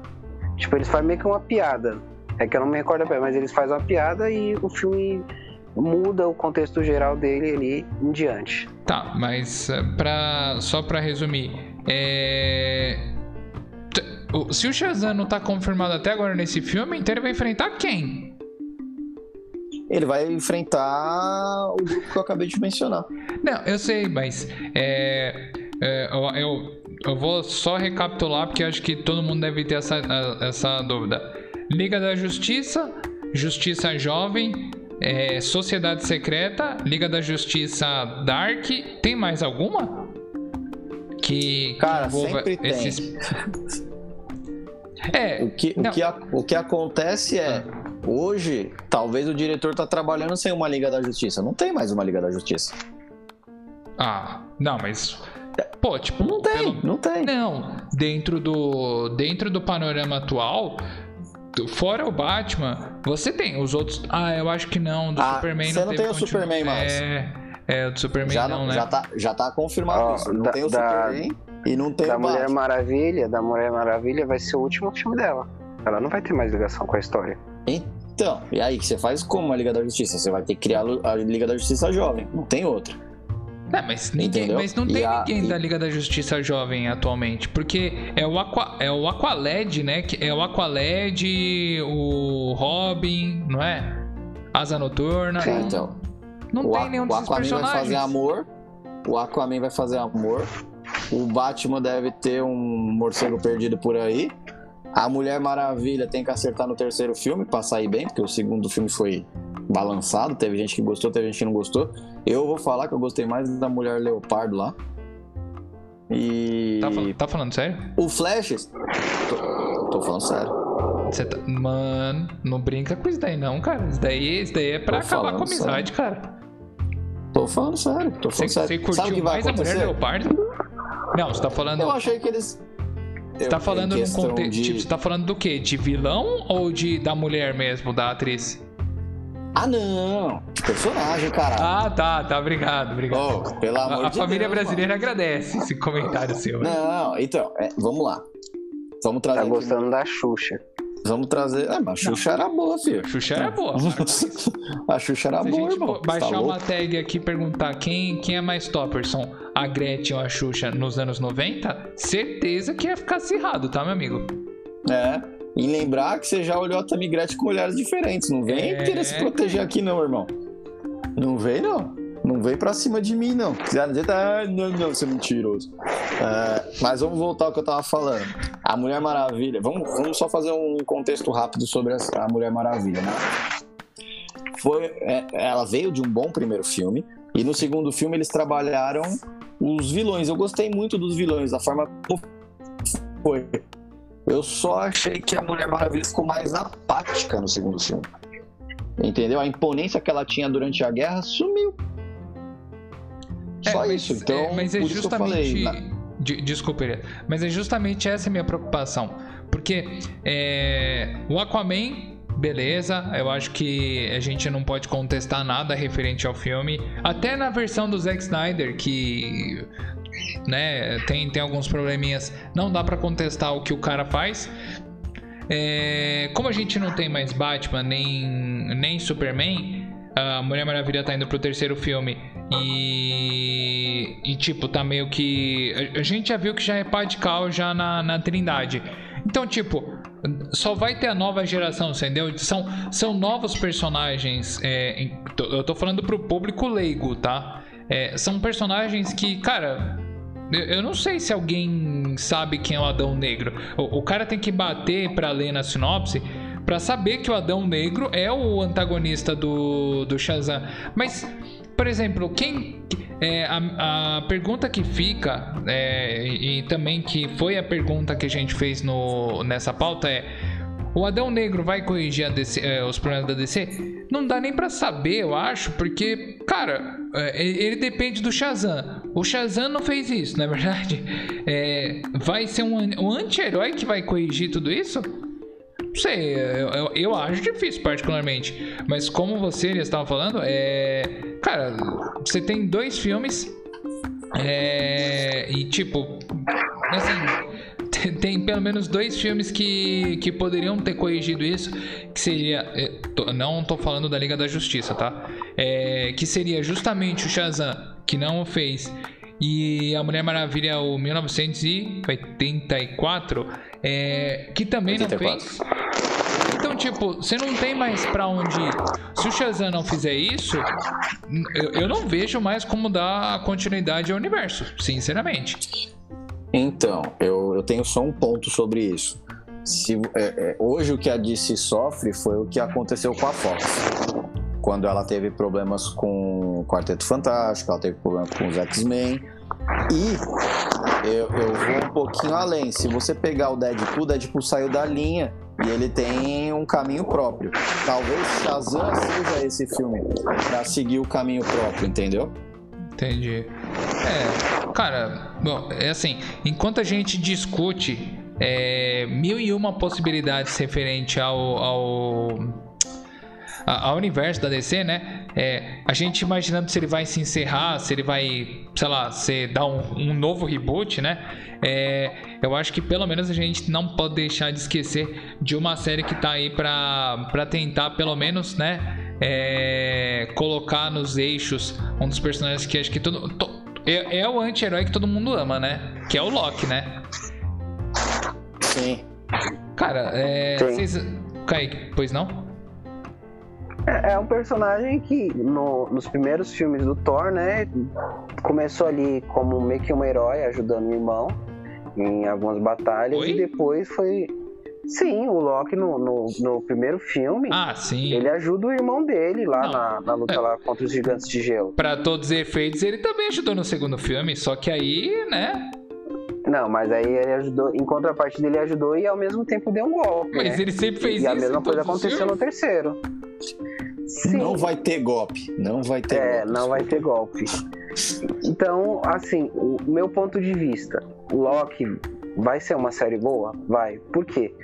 Tipo, eles fazem meio que uma piada. É que eu não me recordo bem, mas eles fazem uma piada e o filme muda o contexto geral dele ali em diante. Tá, mas eh, pra, só para resumir, é... se o Shazam não tá confirmado até agora nesse filme, então ele vai enfrentar quem? Ele vai enfrentar o grupo que eu acabei de mencionar. Não, eu sei, mas é, é, eu, eu, eu, vou só recapitular porque acho que todo mundo deve ter essa, essa dúvida. Liga da Justiça, Justiça Jovem, é, Sociedade Secreta, Liga da Justiça Dark. Tem mais alguma? Que, Cara, que sempre tem. Esses... <laughs> É, o que, o, que a, o que acontece é, hoje, talvez o diretor tá trabalhando sem uma Liga da Justiça. Não tem mais uma Liga da Justiça. Ah, não, mas Pô, tipo, não tem, pelo... não tem. Não, dentro do dentro do panorama atual, fora o Batman, você tem os outros. Ah, eu acho que não, do ah, Superman você não, não tem o Superman mais. É, é, o do Superman já não, né? Já tá, já tá confirmado oh, isso. Não da, tem o Superman e não tem da o Mulher. Maravilha, da Mulher Maravilha vai ser o último filme dela. Ela não vai ter mais ligação com a história. Então, e aí, você faz como a Liga da Justiça? Você vai ter que criar a Liga da Justiça jovem. Não tem outra. Não, mas, ninguém, mas não tem a, ninguém e... da Liga da Justiça Jovem atualmente. Porque é o, Aqua, é o Aqualed, né? É o Aqualed, o Robin, não é? Asa Noturna. Sim, então. Não o tem nenhum desses personagens. O Aquaman vai fazer amor. O Aquaman vai fazer amor. O Batman deve ter um morcego perdido por aí. A Mulher Maravilha tem que acertar no terceiro filme pra sair bem, porque o segundo filme foi balançado. Teve gente que gostou, teve gente que não gostou. Eu vou falar que eu gostei mais da Mulher Leopardo lá. E. Tá, tá falando sério? O Flash. Tô, tô falando sério. Você tá... Mano, não brinca com isso daí, não, cara. Isso daí, isso daí é pra tô acabar com a amizade, sério. cara. Tô falando sério, tô falando você, sério. Você curtiu Sabe que vai mais acontecer? a Mulher Leopardo? Não, você tá falando. Eu achei que eles. Você tá falando num contexto. De... Tipo, você tá falando do quê? De vilão ou de da mulher mesmo, da atriz? Ah, não. De personagem, cara. Ah, tá, tá. Obrigado, obrigado. Oh, pelo amor a, de família Deus, brasileira mano. agradece esse comentário seu. Não, então, é, vamos lá. Vamos trazer. Tá gostando aqui... da Xuxa. Vamos trazer. É, mas a Xuxa não. era boa, filho. A Xuxa era boa. <laughs> a Xuxa era Se boa, a gente irmão. baixar tá uma tag aqui e perguntar quem, quem é mais topperson, a Gretchen ou a Xuxa nos anos 90, certeza que ia ficar acirrado, tá, meu amigo? É. E lembrar que você já olhou a Tamigrete com olhares diferentes. Não vem é... querer se proteger aqui, não, irmão. Não vem, não. Não vem pra cima de mim, não. Quiser dizer, ah, não, não, você é mentiroso. É, mas vamos voltar ao que eu tava falando. A Mulher Maravilha. Vamos, vamos só fazer um contexto rápido sobre a Mulher Maravilha, né? Foi, é, ela veio de um bom primeiro filme. E no segundo filme eles trabalharam os vilões. Eu gostei muito dos vilões, da forma como foi. Eu só achei que a Mulher Maravilha ficou mais apática no segundo filme. Entendeu? A imponência que ela tinha durante a guerra sumiu. É, só mas, isso. Então, é, mas é justamente. Falei, de, desculpa, mas é justamente essa a minha preocupação. Porque é, o Aquaman beleza, eu acho que a gente não pode contestar nada referente ao filme. Até na versão do Zack Snyder, que né? Tem, tem alguns probleminhas. Não dá para contestar o que o cara faz. É, como a gente não tem mais Batman nem, nem Superman, a Mulher Maravilha tá indo pro terceiro filme e, e tipo, tá meio que. A, gente já viu que já é radical já na, na Trindade. Então, tipo, só vai ter a nova geração, entendeu? São, são novos personagens. É, eu tô falando pro público leigo, tá? É, são personagens que, cara, eu não sei se alguém sabe quem é o Adão Negro. O, o cara tem que bater para ler na sinopse para saber que o Adão Negro é o antagonista do, do Shazam. Mas, por exemplo, quem. É, a, a, pergunta que fica, é, e também que foi a pergunta que a gente fez no, nessa pauta é o Adão Negro vai corrigir DC, é, os problemas da DC? Não dá nem para saber, eu acho, porque, cara, é, ele depende do Shazam. O Shazam não fez isso, não é verdade? É, vai ser um, um anti-herói que vai corrigir tudo isso? Não sei, eu, eu, eu, acho difícil, particularmente. Mas como você estava falando, é. Cara, você tem dois filmes. É, e tipo. Assim tem pelo menos dois filmes que, que poderiam ter corrigido isso, que seria, é, não tô falando da Liga da Justiça, tá? É, que seria justamente o Shazam, que não o fez, e a Mulher Maravilha, o 1984, é, que também 84. não fez. Então, tipo, você não tem mais pra onde ir. Se o Shazam não fizer isso, eu, eu não vejo mais como dar continuidade ao universo, sinceramente. Então, eu, eu tenho só um ponto sobre isso. Se, é, é, hoje o que a DC sofre foi o que aconteceu com a Fox. Quando ela teve problemas com o Quarteto Fantástico, ela teve problemas com os X-Men. E eu, eu vou um pouquinho além. Se você pegar o Deadpool, o Deadpool saiu da linha e ele tem um caminho próprio. Talvez Shazam seja esse filme para seguir o caminho próprio, entendeu? Entendi. É, cara, bom, é assim, enquanto a gente discute é, mil e uma possibilidades referente ao, ao ao universo da DC, né? É, a gente imaginando se ele vai se encerrar, se ele vai, sei lá, se dar um, um novo reboot, né? É, eu acho que pelo menos a gente não pode deixar de esquecer de uma série que tá aí pra, pra tentar, pelo menos, né? é, colocar nos eixos um dos personagens que acho que todo. To, é, é, o anti-herói que todo mundo ama, né? Que é o Loki, né? Sim. Cara, é. Sim. Vocês... Kaique, pois não? É, é um personagem que no, nos primeiros filmes do Thor, né? Começou ali como meio que um herói ajudando o irmão em algumas batalhas Oi? e depois foi Sim, o Loki no, no, no, primeiro filme. Ah, sim. Ele ajuda o irmão dele lá na, na, luta é. lá contra os gigantes de gelo. Pra todos os efeitos, ele também ajudou no segundo filme, só que aí, né? Não, mas aí ele ajudou, em contrapartida ele ajudou e ao mesmo tempo deu um golpe. Mas né? ele sempre fez e, isso. E a mesma coisa aconteceu no terceiro. Sim. Não vai ter golpe. Não vai ter é, golpe. não vai ter golpe. Então, assim, o meu ponto de vista, Loki vai ser uma série boa? Vai. Por quê?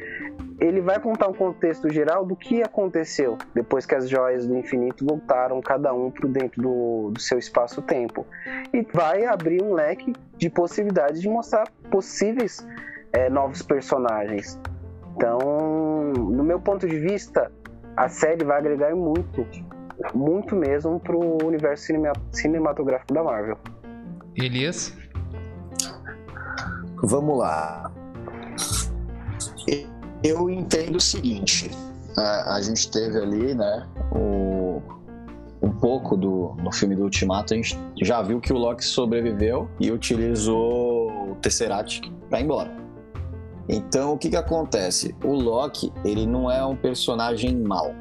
ele vai contar um contexto geral do que aconteceu depois que as joias do infinito voltaram cada um para dentro do, do seu espaço-tempo e vai abrir um leque de possibilidades de mostrar possíveis é, novos personagens. Então, no meu ponto de vista, a série vai agregar muito, muito mesmo para o universo cinematográfico da Marvel. Elias? Vamos lá eu entendo o seguinte: a, a gente teve ali, né, o, um pouco do no filme do Ultimato, a gente já viu que o Loki sobreviveu e utilizou o Tesseract para ir embora. Então, o que que acontece? O Loki, ele não é um personagem mau.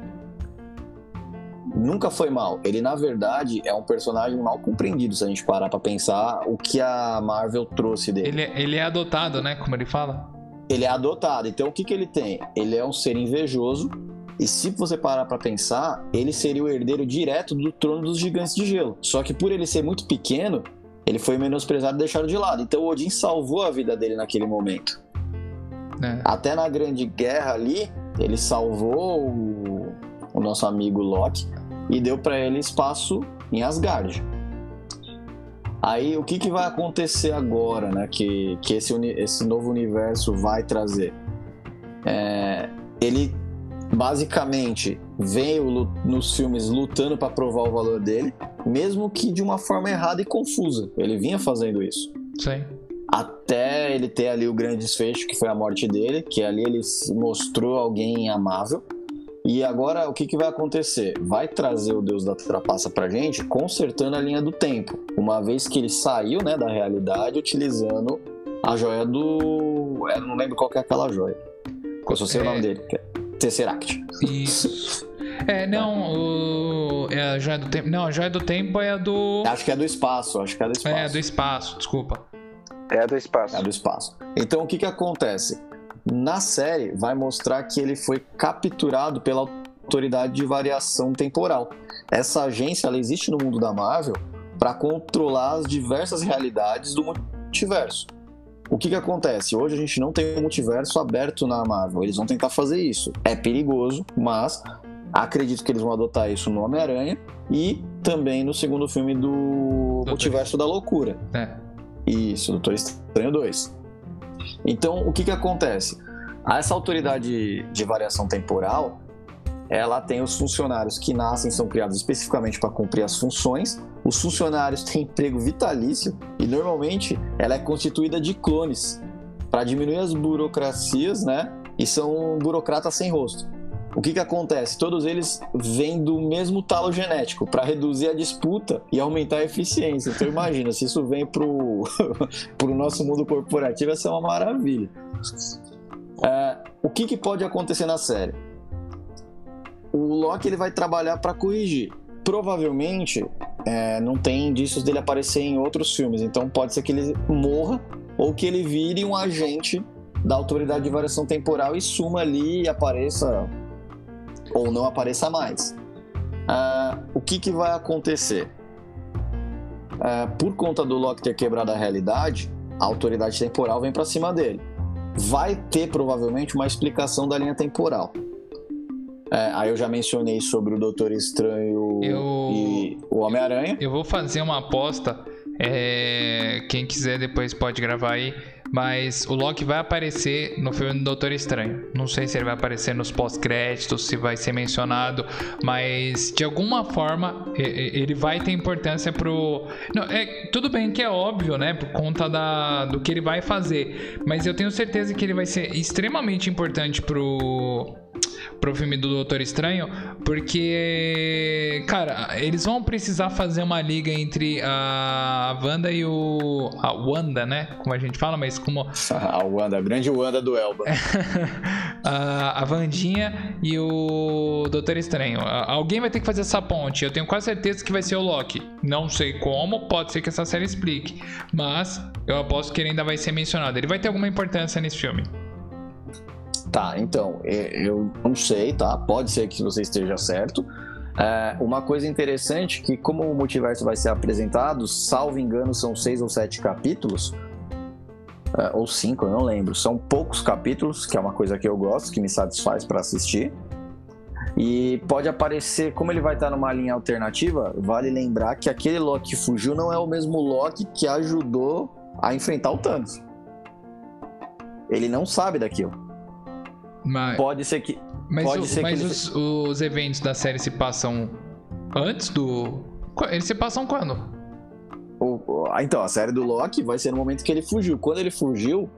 Nunca foi mal. Ele, na verdade, é um personagem mal compreendido, se a gente parar pra pensar o que a Marvel trouxe dele. Ele, é, ele é adotado, né? Como ele fala ele é adotado. Então o que, que ele tem? Ele é um ser invejoso. E se você parar para pensar, ele seria o herdeiro direto do trono dos gigantes de gelo. Só que por ele ser muito pequeno, ele foi menosprezado e deixado de lado. Então o Odin salvou a vida dele naquele momento. É. Até na Grande Guerra ali, ele salvou o, o nosso amigo Loki e deu para ele espaço em Asgard. Aí o que, que vai acontecer agora, né? Que, que esse, esse novo universo vai trazer? É, ele basicamente veio nos filmes lutando para provar o valor dele, mesmo que de uma forma errada e confusa. Ele vinha fazendo isso. Sim. Até ele ter ali o grande desfecho, que foi a morte dele, que ali ele mostrou alguém amável. E agora o que, que vai acontecer? Vai trazer o Deus da Trapaça pra gente consertando a linha do tempo, uma vez que ele saiu né, da realidade utilizando a joia do. Eu não lembro qual que é aquela joia. Eu só sei é... o nome dele. Tesseract. Isso. É, não, o. É a Joia do Tempo. Não, a Joia do Tempo é a do. Acho que é do espaço, acho que é do espaço. É, do espaço, desculpa. É do espaço. É do espaço. Então o que que acontece? Na série vai mostrar que ele foi capturado pela autoridade de variação temporal. Essa agência ela existe no mundo da Marvel para controlar as diversas realidades do multiverso. O que, que acontece? Hoje a gente não tem um multiverso aberto na Marvel. Eles vão tentar fazer isso. É perigoso, mas acredito que eles vão adotar isso no Homem-Aranha e também no segundo filme do Doutor. Multiverso da Loucura. É. Isso, Doutor Estranho 2. Então, o que, que acontece? Essa autoridade de variação temporal, ela tem os funcionários que nascem são criados especificamente para cumprir as funções. Os funcionários têm emprego vitalício e normalmente ela é constituída de clones para diminuir as burocracias, né? E são burocratas sem rosto. O que, que acontece? Todos eles vêm do mesmo talo genético para reduzir a disputa e aumentar a eficiência. Então imagina, se isso vem pro, <laughs> pro nosso mundo corporativo, vai ser uma maravilha. É, o que, que pode acontecer na série? o Loki ele vai trabalhar para corrigir. Provavelmente é, não tem indícios dele aparecer em outros filmes, então pode ser que ele morra ou que ele vire um agente da autoridade de variação temporal e suma ali e apareça ou não apareça mais. Ah, o que, que vai acontecer? Ah, por conta do Loki ter quebrado a realidade, a autoridade temporal vem para cima dele. Vai ter provavelmente uma explicação da linha temporal. É, aí eu já mencionei sobre o Doutor Estranho eu... e o Homem-Aranha. Eu vou fazer uma aposta. É... Quem quiser depois pode gravar aí. Mas o Loki vai aparecer no filme do Doutor Estranho. Não sei se ele vai aparecer nos pós-créditos, se vai ser mencionado, mas de alguma forma ele vai ter importância pro. Não, é, tudo bem que é óbvio, né? Por conta da, do que ele vai fazer. Mas eu tenho certeza que ele vai ser extremamente importante pro pro filme do Doutor Estranho, porque, cara, eles vão precisar fazer uma liga entre a Wanda e o. A Wanda, né? Como a gente fala, mas como. <laughs> A Wanda, a grande Wanda do Elba. <laughs> a, a Vandinha e o Doutor Estranho. Alguém vai ter que fazer essa ponte. Eu tenho quase certeza que vai ser o Loki. Não sei como, pode ser que essa série explique. Mas eu aposto que ele ainda vai ser mencionado. Ele vai ter alguma importância nesse filme. Tá, então, eu não sei, tá? Pode ser que você esteja certo. É, uma coisa interessante que como o multiverso vai ser apresentado, salvo engano, são seis ou sete capítulos, é, ou cinco, eu não lembro. São poucos capítulos, que é uma coisa que eu gosto, que me satisfaz para assistir. E pode aparecer, como ele vai estar numa linha alternativa, vale lembrar que aquele Loki que fugiu não é o mesmo Loki que ajudou a enfrentar o Thanos. Ele não sabe daquilo. Mas, pode ser que. Mas, pode o, ser mas que os, ele... os eventos da série se passam antes do. Eles se passam quando? O, então, a série do Loki vai ser no momento que ele fugiu. Quando ele fugiu,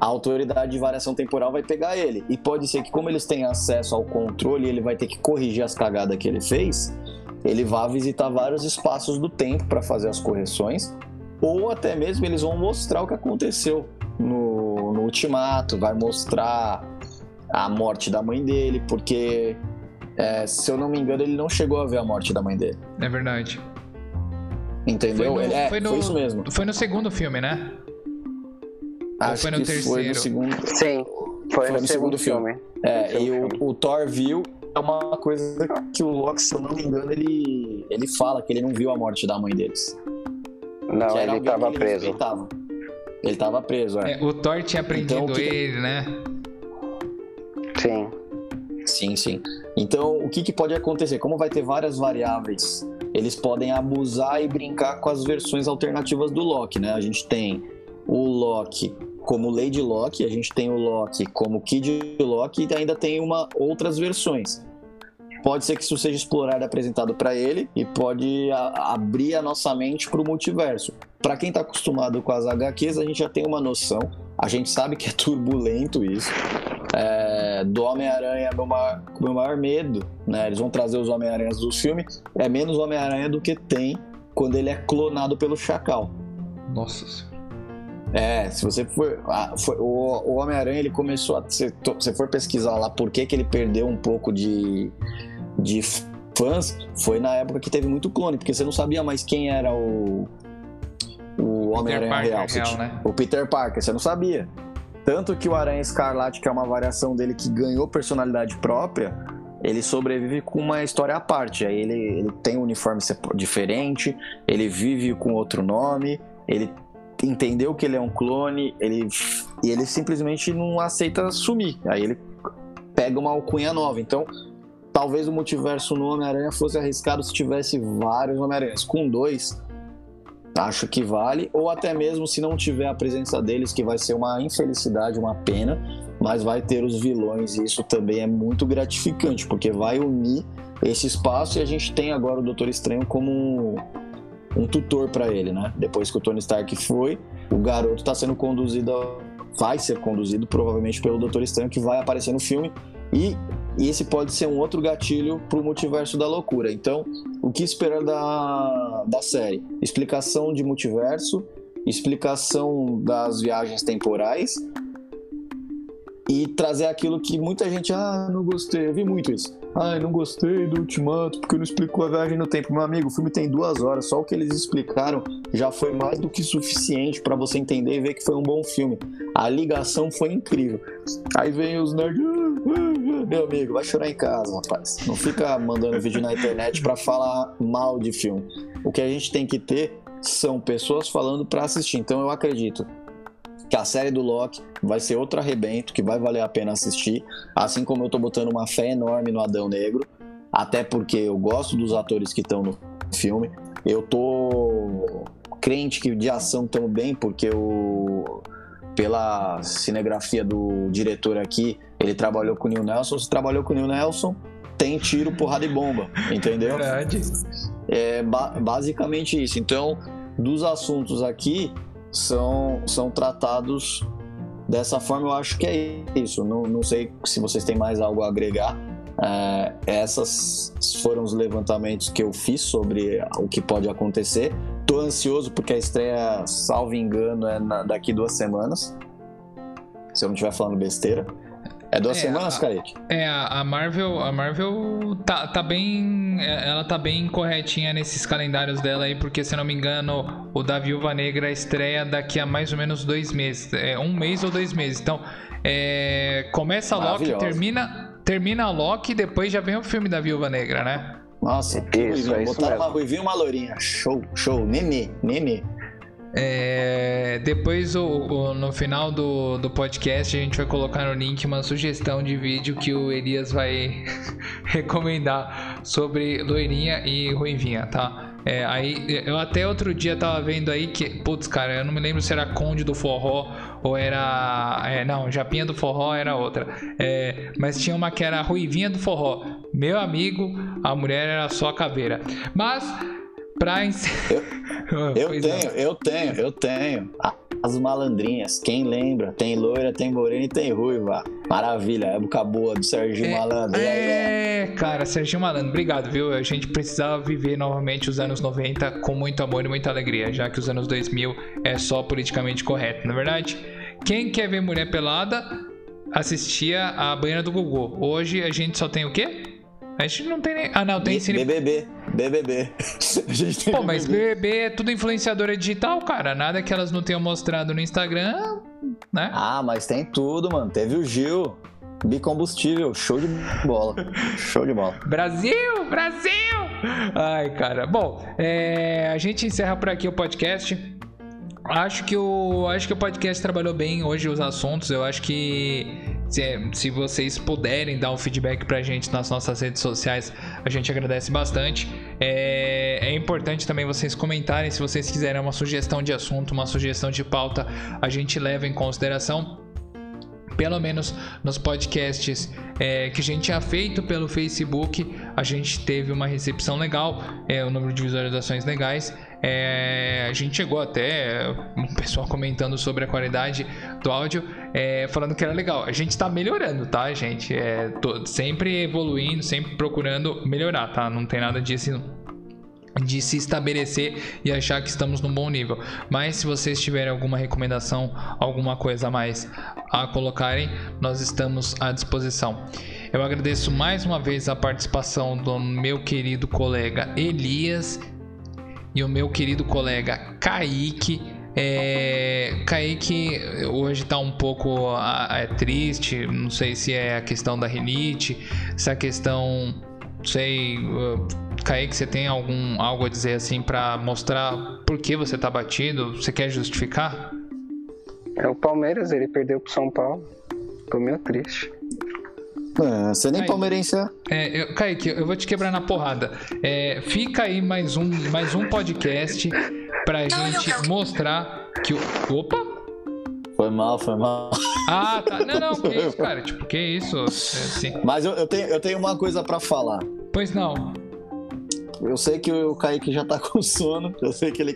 a autoridade de variação temporal vai pegar ele. E pode ser que, como eles têm acesso ao controle, ele vai ter que corrigir as cagadas que ele fez. Ele vá visitar vários espaços do tempo para fazer as correções. Ou até mesmo eles vão mostrar o que aconteceu no, no Ultimato, vai mostrar a morte da mãe dele, porque é, se eu não me engano, ele não chegou a ver a morte da mãe dele. É verdade. Entendeu? Foi, no, é, foi, no, foi isso mesmo. Foi no segundo filme, né? Acho Ou foi no que terceiro? Foi no segundo. Sim, foi, foi no, no, segundo, filme. filme. É, e o, o, Thor viu. É uma coisa que o Loki, se eu não me engano, ele, ele fala que ele não viu a morte da mãe deles. Não, ele estava preso. Ele estava preso, é. é. O Thor tinha prendido então, que... ele, né? Sim. Sim, sim. Então, o que, que pode acontecer? Como vai ter várias variáveis, eles podem abusar e brincar com as versões alternativas do Loki, né? A gente tem o Loki como Lady Loki, a gente tem o Loki como Kid Loki e ainda tem uma outras versões. Pode ser que isso seja explorado e apresentado para ele e pode a, abrir a nossa mente para o multiverso. Para quem está acostumado com as HQs, a gente já tem uma noção. A gente sabe que é turbulento isso é, do Homem-Aranha meu maior, meu maior medo, né? Eles vão trazer os Homem-Aranhas dos filmes, é menos Homem-Aranha do que tem quando ele é clonado pelo Chacal. Nossa senhora. É, se você for. Ah, foi, o, o Homem-Aranha ele começou a. Se você for pesquisar lá por que, que ele perdeu um pouco de, de fãs, foi na época que teve muito clone, porque você não sabia mais quem era o. O Homem-Aranha real. real né? O Peter Parker, você não sabia. Tanto que o Aranha Escarlate, que é uma variação dele que ganhou personalidade própria, ele sobrevive com uma história à parte. Aí ele, ele tem um uniforme diferente, ele vive com outro nome, ele entendeu que ele é um clone, ele, e ele simplesmente não aceita sumir. Aí ele pega uma alcunha nova. Então, talvez o multiverso no Homem-Aranha fosse arriscado se tivesse vários Homem-Aranhas. Com dois, acho que vale. Ou até mesmo se não tiver a presença deles, que vai ser uma infelicidade, uma pena. Mas vai ter os vilões e isso também é muito gratificante, porque vai unir esse espaço e a gente tem agora o Doutor Estranho como um tutor para ele, né? Depois que o Tony Stark foi, o garoto está sendo conduzido, vai ser conduzido provavelmente pelo Doutor Estranho que vai aparecer no filme e, e esse pode ser um outro gatilho para o multiverso da loucura. Então, o que esperar da, da série? Explicação de multiverso, explicação das viagens temporais e trazer aquilo que muita gente, ah, não gostei, eu vi muito isso. Ah, não gostei do Ultimato porque não explicou a viagem no tempo. Meu amigo, o filme tem duas horas, só o que eles explicaram já foi mais do que suficiente para você entender e ver que foi um bom filme. A ligação foi incrível. Aí vem os nerds, <laughs> meu amigo, vai chorar em casa, rapaz. Não fica mandando vídeo na internet para falar mal de filme. O que a gente tem que ter são pessoas falando para assistir. Então eu acredito que a série do Loki vai ser outro arrebento que vai valer a pena assistir, assim como eu tô botando uma fé enorme no Adão Negro, até porque eu gosto dos atores que estão no filme. Eu tô crente que de ação estão bem, porque o pela cinegrafia do diretor aqui, ele trabalhou com o Neil Nelson, se trabalhou com o Neil Nelson, tem tiro, porrada e bomba, entendeu? Verdade. É ba basicamente isso. Então, dos assuntos aqui, são, são tratados dessa forma. Eu acho que é isso. Não, não sei se vocês têm mais algo a agregar. É, essas foram os levantamentos que eu fiz sobre o que pode acontecer. Tô ansioso porque a estreia, salvo engano, é na, daqui duas semanas. Se eu não estiver falando besteira. É duas é, semanas, Kaique? É, a Marvel, a Marvel tá, tá bem. É, ela tá bem corretinha nesses calendários dela aí, porque se não me engano, o da Viúva Negra estreia daqui a mais ou menos dois meses. É um mês ou dois meses. Então, é, começa a Loki, termina, termina a Loki e depois já vem o filme da Viúva Negra, né? Nossa, que isso, é Botaram uma ruivinha e uma lourinha. Show, show. Nenê, nenê. É, depois, o, o, no final do, do podcast, a gente vai colocar no link uma sugestão de vídeo que o Elias vai <laughs> recomendar sobre loirinha e ruivinha, tá? É, aí, eu até outro dia tava vendo aí que, putz, cara, eu não me lembro se era Conde do Forró ou era. É, não, Japinha do Forró era outra. É, mas tinha uma que era Ruivinha do Forró. Meu amigo, a mulher era só a caveira. Mas Pra encerrar. Eu, <laughs> eu tenho, eu tenho, eu tenho. As malandrinhas, quem lembra? Tem loira, tem morena e tem ruiva. Maravilha, época boa do Serginho é, Malandro. É, cara, Serginho Malandro, obrigado, viu? A gente precisava viver novamente os anos 90 com muito amor e muita alegria, já que os anos 2000 é só politicamente correto, na é verdade? Quem quer ver mulher pelada assistia a banheira do Gugu. Hoje a gente só tem o quê? A gente não tem nem. Ah, não, tem cine. BBB. BBB. A gente tem Pô, BBB. mas BBB é tudo influenciadora digital, cara. Nada que elas não tenham mostrado no Instagram, né? Ah, mas tem tudo, mano. Teve o Gil. Bicombustível. Show de bola. <laughs> Show de bola. Brasil! Brasil! Ai, cara. Bom, é... a gente encerra por aqui o podcast. Acho que o, acho que o podcast trabalhou bem hoje os assuntos. Eu acho que se, se vocês puderem dar um feedback pra gente nas nossas redes sociais, a gente agradece bastante. É, é importante também vocês comentarem se vocês quiserem uma sugestão de assunto, uma sugestão de pauta, a gente leva em consideração pelo menos nos podcasts é, que a gente tinha feito pelo Facebook, a gente teve uma recepção legal, é, o número de visualizações legais. É, a gente chegou até um pessoal comentando sobre a qualidade do áudio, é, falando que era legal. A gente está melhorando, tá, gente? É, tô sempre evoluindo, sempre procurando melhorar, tá? Não tem nada disso de se estabelecer e achar que estamos num bom nível. Mas se vocês tiverem alguma recomendação, alguma coisa a mais a colocarem, nós estamos à disposição. Eu agradeço mais uma vez a participação do meu querido colega Elias e o meu querido colega Kaique. É, Kaique hoje tá um pouco é, triste, não sei se é a questão da rinite, se é a questão, sei, uh, Kaique, você tem algum algo a dizer assim para mostrar por que você tá batido? Você quer justificar? É o Palmeiras, ele perdeu pro São Paulo. Tô meio triste. É, você nem Kaique, palmeirense é? é eu, Kaique, eu vou te quebrar na porrada. É, fica aí mais um, mais um podcast pra gente mostrar que o. Opa! Foi mal, foi mal. Ah, tá. Não, não, que isso, <laughs> cara? Tipo, que isso? Assim. Mas eu, eu, tenho, eu tenho uma coisa pra falar. Pois não. Eu sei que o Kaique já tá <laughs> com sono. Eu sei que ele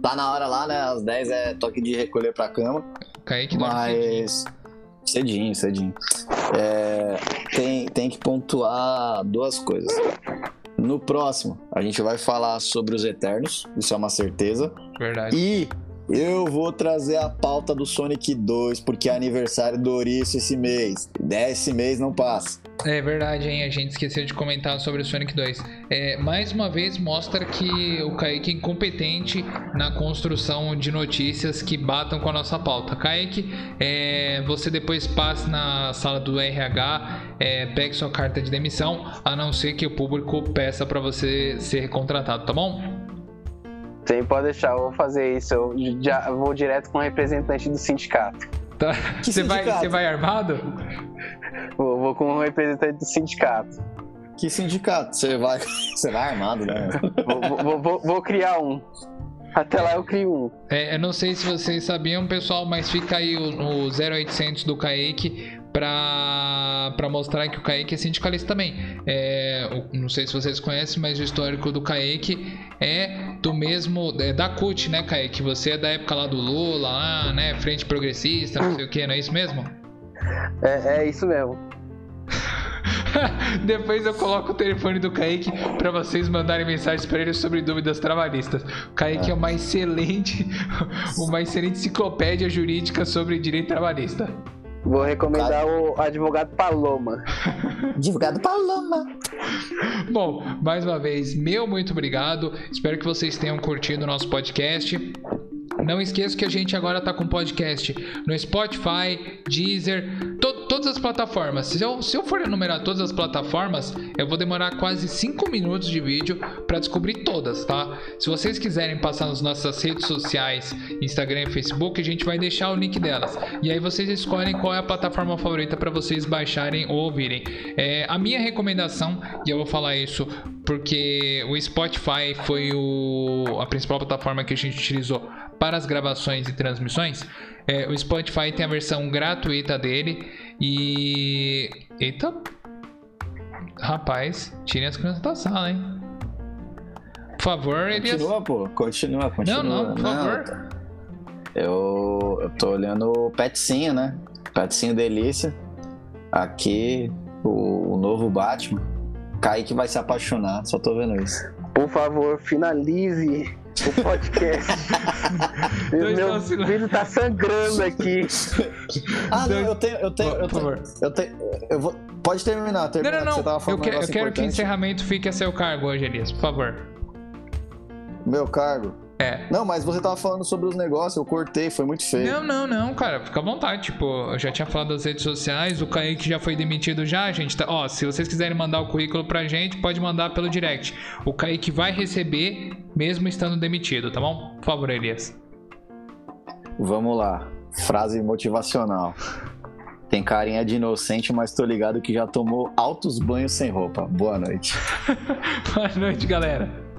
tá na hora lá, né? Às 10 é toque de recolher pra cama. Kaique Mas. Cedinho, cedinho. É, tem, tem que pontuar duas coisas. No próximo, a gente vai falar sobre os Eternos, isso é uma certeza. Verdade. E eu vou trazer a pauta do Sonic 2, porque é aniversário do Ouriço esse mês. Desse mês não passa. É verdade, hein? A gente esqueceu de comentar sobre o Sonic 2. É, mais uma vez mostra que o Kaique é incompetente na construção de notícias que batam com a nossa pauta. Kaique, é, você depois passe na sala do RH, é, pegue sua carta de demissão, a não ser que o público peça para você ser contratado, tá bom? Sim, pode deixar, eu vou fazer isso. Eu já vou direto com o representante do sindicato. Tá. Você, vai, você vai armado? Vou, vou com o representante do sindicato. Que sindicato? Você vai, <laughs> você vai armado, né? vou, vou, vou, vou criar um. Até lá eu crio um. É, eu não sei se vocês sabiam, pessoal, mas fica aí o, o 0800 do Kaique para mostrar que o Kaique é sindicalista também. É, não sei se vocês conhecem, mas o histórico do Kaique é do mesmo. É da CUT, né, Kaique? Você é da época lá do Lula, lá, né? Frente Progressista, não sei o que, não é isso mesmo? É, é isso mesmo. <laughs> Depois eu coloco o telefone do Kaique para vocês mandarem mensagens para ele sobre dúvidas trabalhistas. O Kaique é uma excelente, <laughs> uma excelente enciclopédia jurídica sobre direito trabalhista. Vou recomendar o advogado Paloma. <laughs> advogado Paloma. Bom, mais uma vez, meu muito obrigado. Espero que vocês tenham curtido o nosso podcast. Não esqueça que a gente agora está com podcast no Spotify, Deezer, to todas as plataformas. Se eu, se eu for enumerar todas as plataformas, eu vou demorar quase 5 minutos de vídeo para descobrir todas, tá? Se vocês quiserem passar nas nossas redes sociais, Instagram e Facebook, a gente vai deixar o link delas. E aí vocês escolhem qual é a plataforma favorita para vocês baixarem ou ouvirem. É, a minha recomendação, e eu vou falar isso porque o Spotify foi o, a principal plataforma que a gente utilizou para as gravações e transmissões, é, o Spotify tem a versão gratuita dele e. Eita! Rapaz, tirem as crianças da sala, hein? Por favor, Elias. Continua, pô. Continua, continua. Não, não, por não, favor. Eu, eu tô olhando o Petzinho, né? Petzinho Delícia. Aqui, o, o novo Batman. Kaique vai se apaixonar, só tô vendo isso. Por favor, finalize o podcast. <laughs> meu, filho tá sangrando aqui. Ah, não, eu tenho, eu tenho, eu tenho, eu tenho, eu vou, pode terminar, terminar. Não, não, não. eu, que, eu quero que o encerramento fique a seu cargo hoje, Elias, por favor. Meu cargo? É. Não, mas você tava falando sobre os negócios, eu cortei, foi muito feio. Não, não, não, cara, fica à vontade. Tipo, eu já tinha falado das redes sociais, o Kaique já foi demitido já, gente. Tá, ó, se vocês quiserem mandar o currículo pra gente, pode mandar pelo direct. O Kaique vai receber, mesmo estando demitido, tá bom? Por favor, Elias. Vamos lá. Frase motivacional. Tem carinha de inocente, mas tô ligado que já tomou altos banhos sem roupa. Boa noite. <laughs> Boa noite, galera.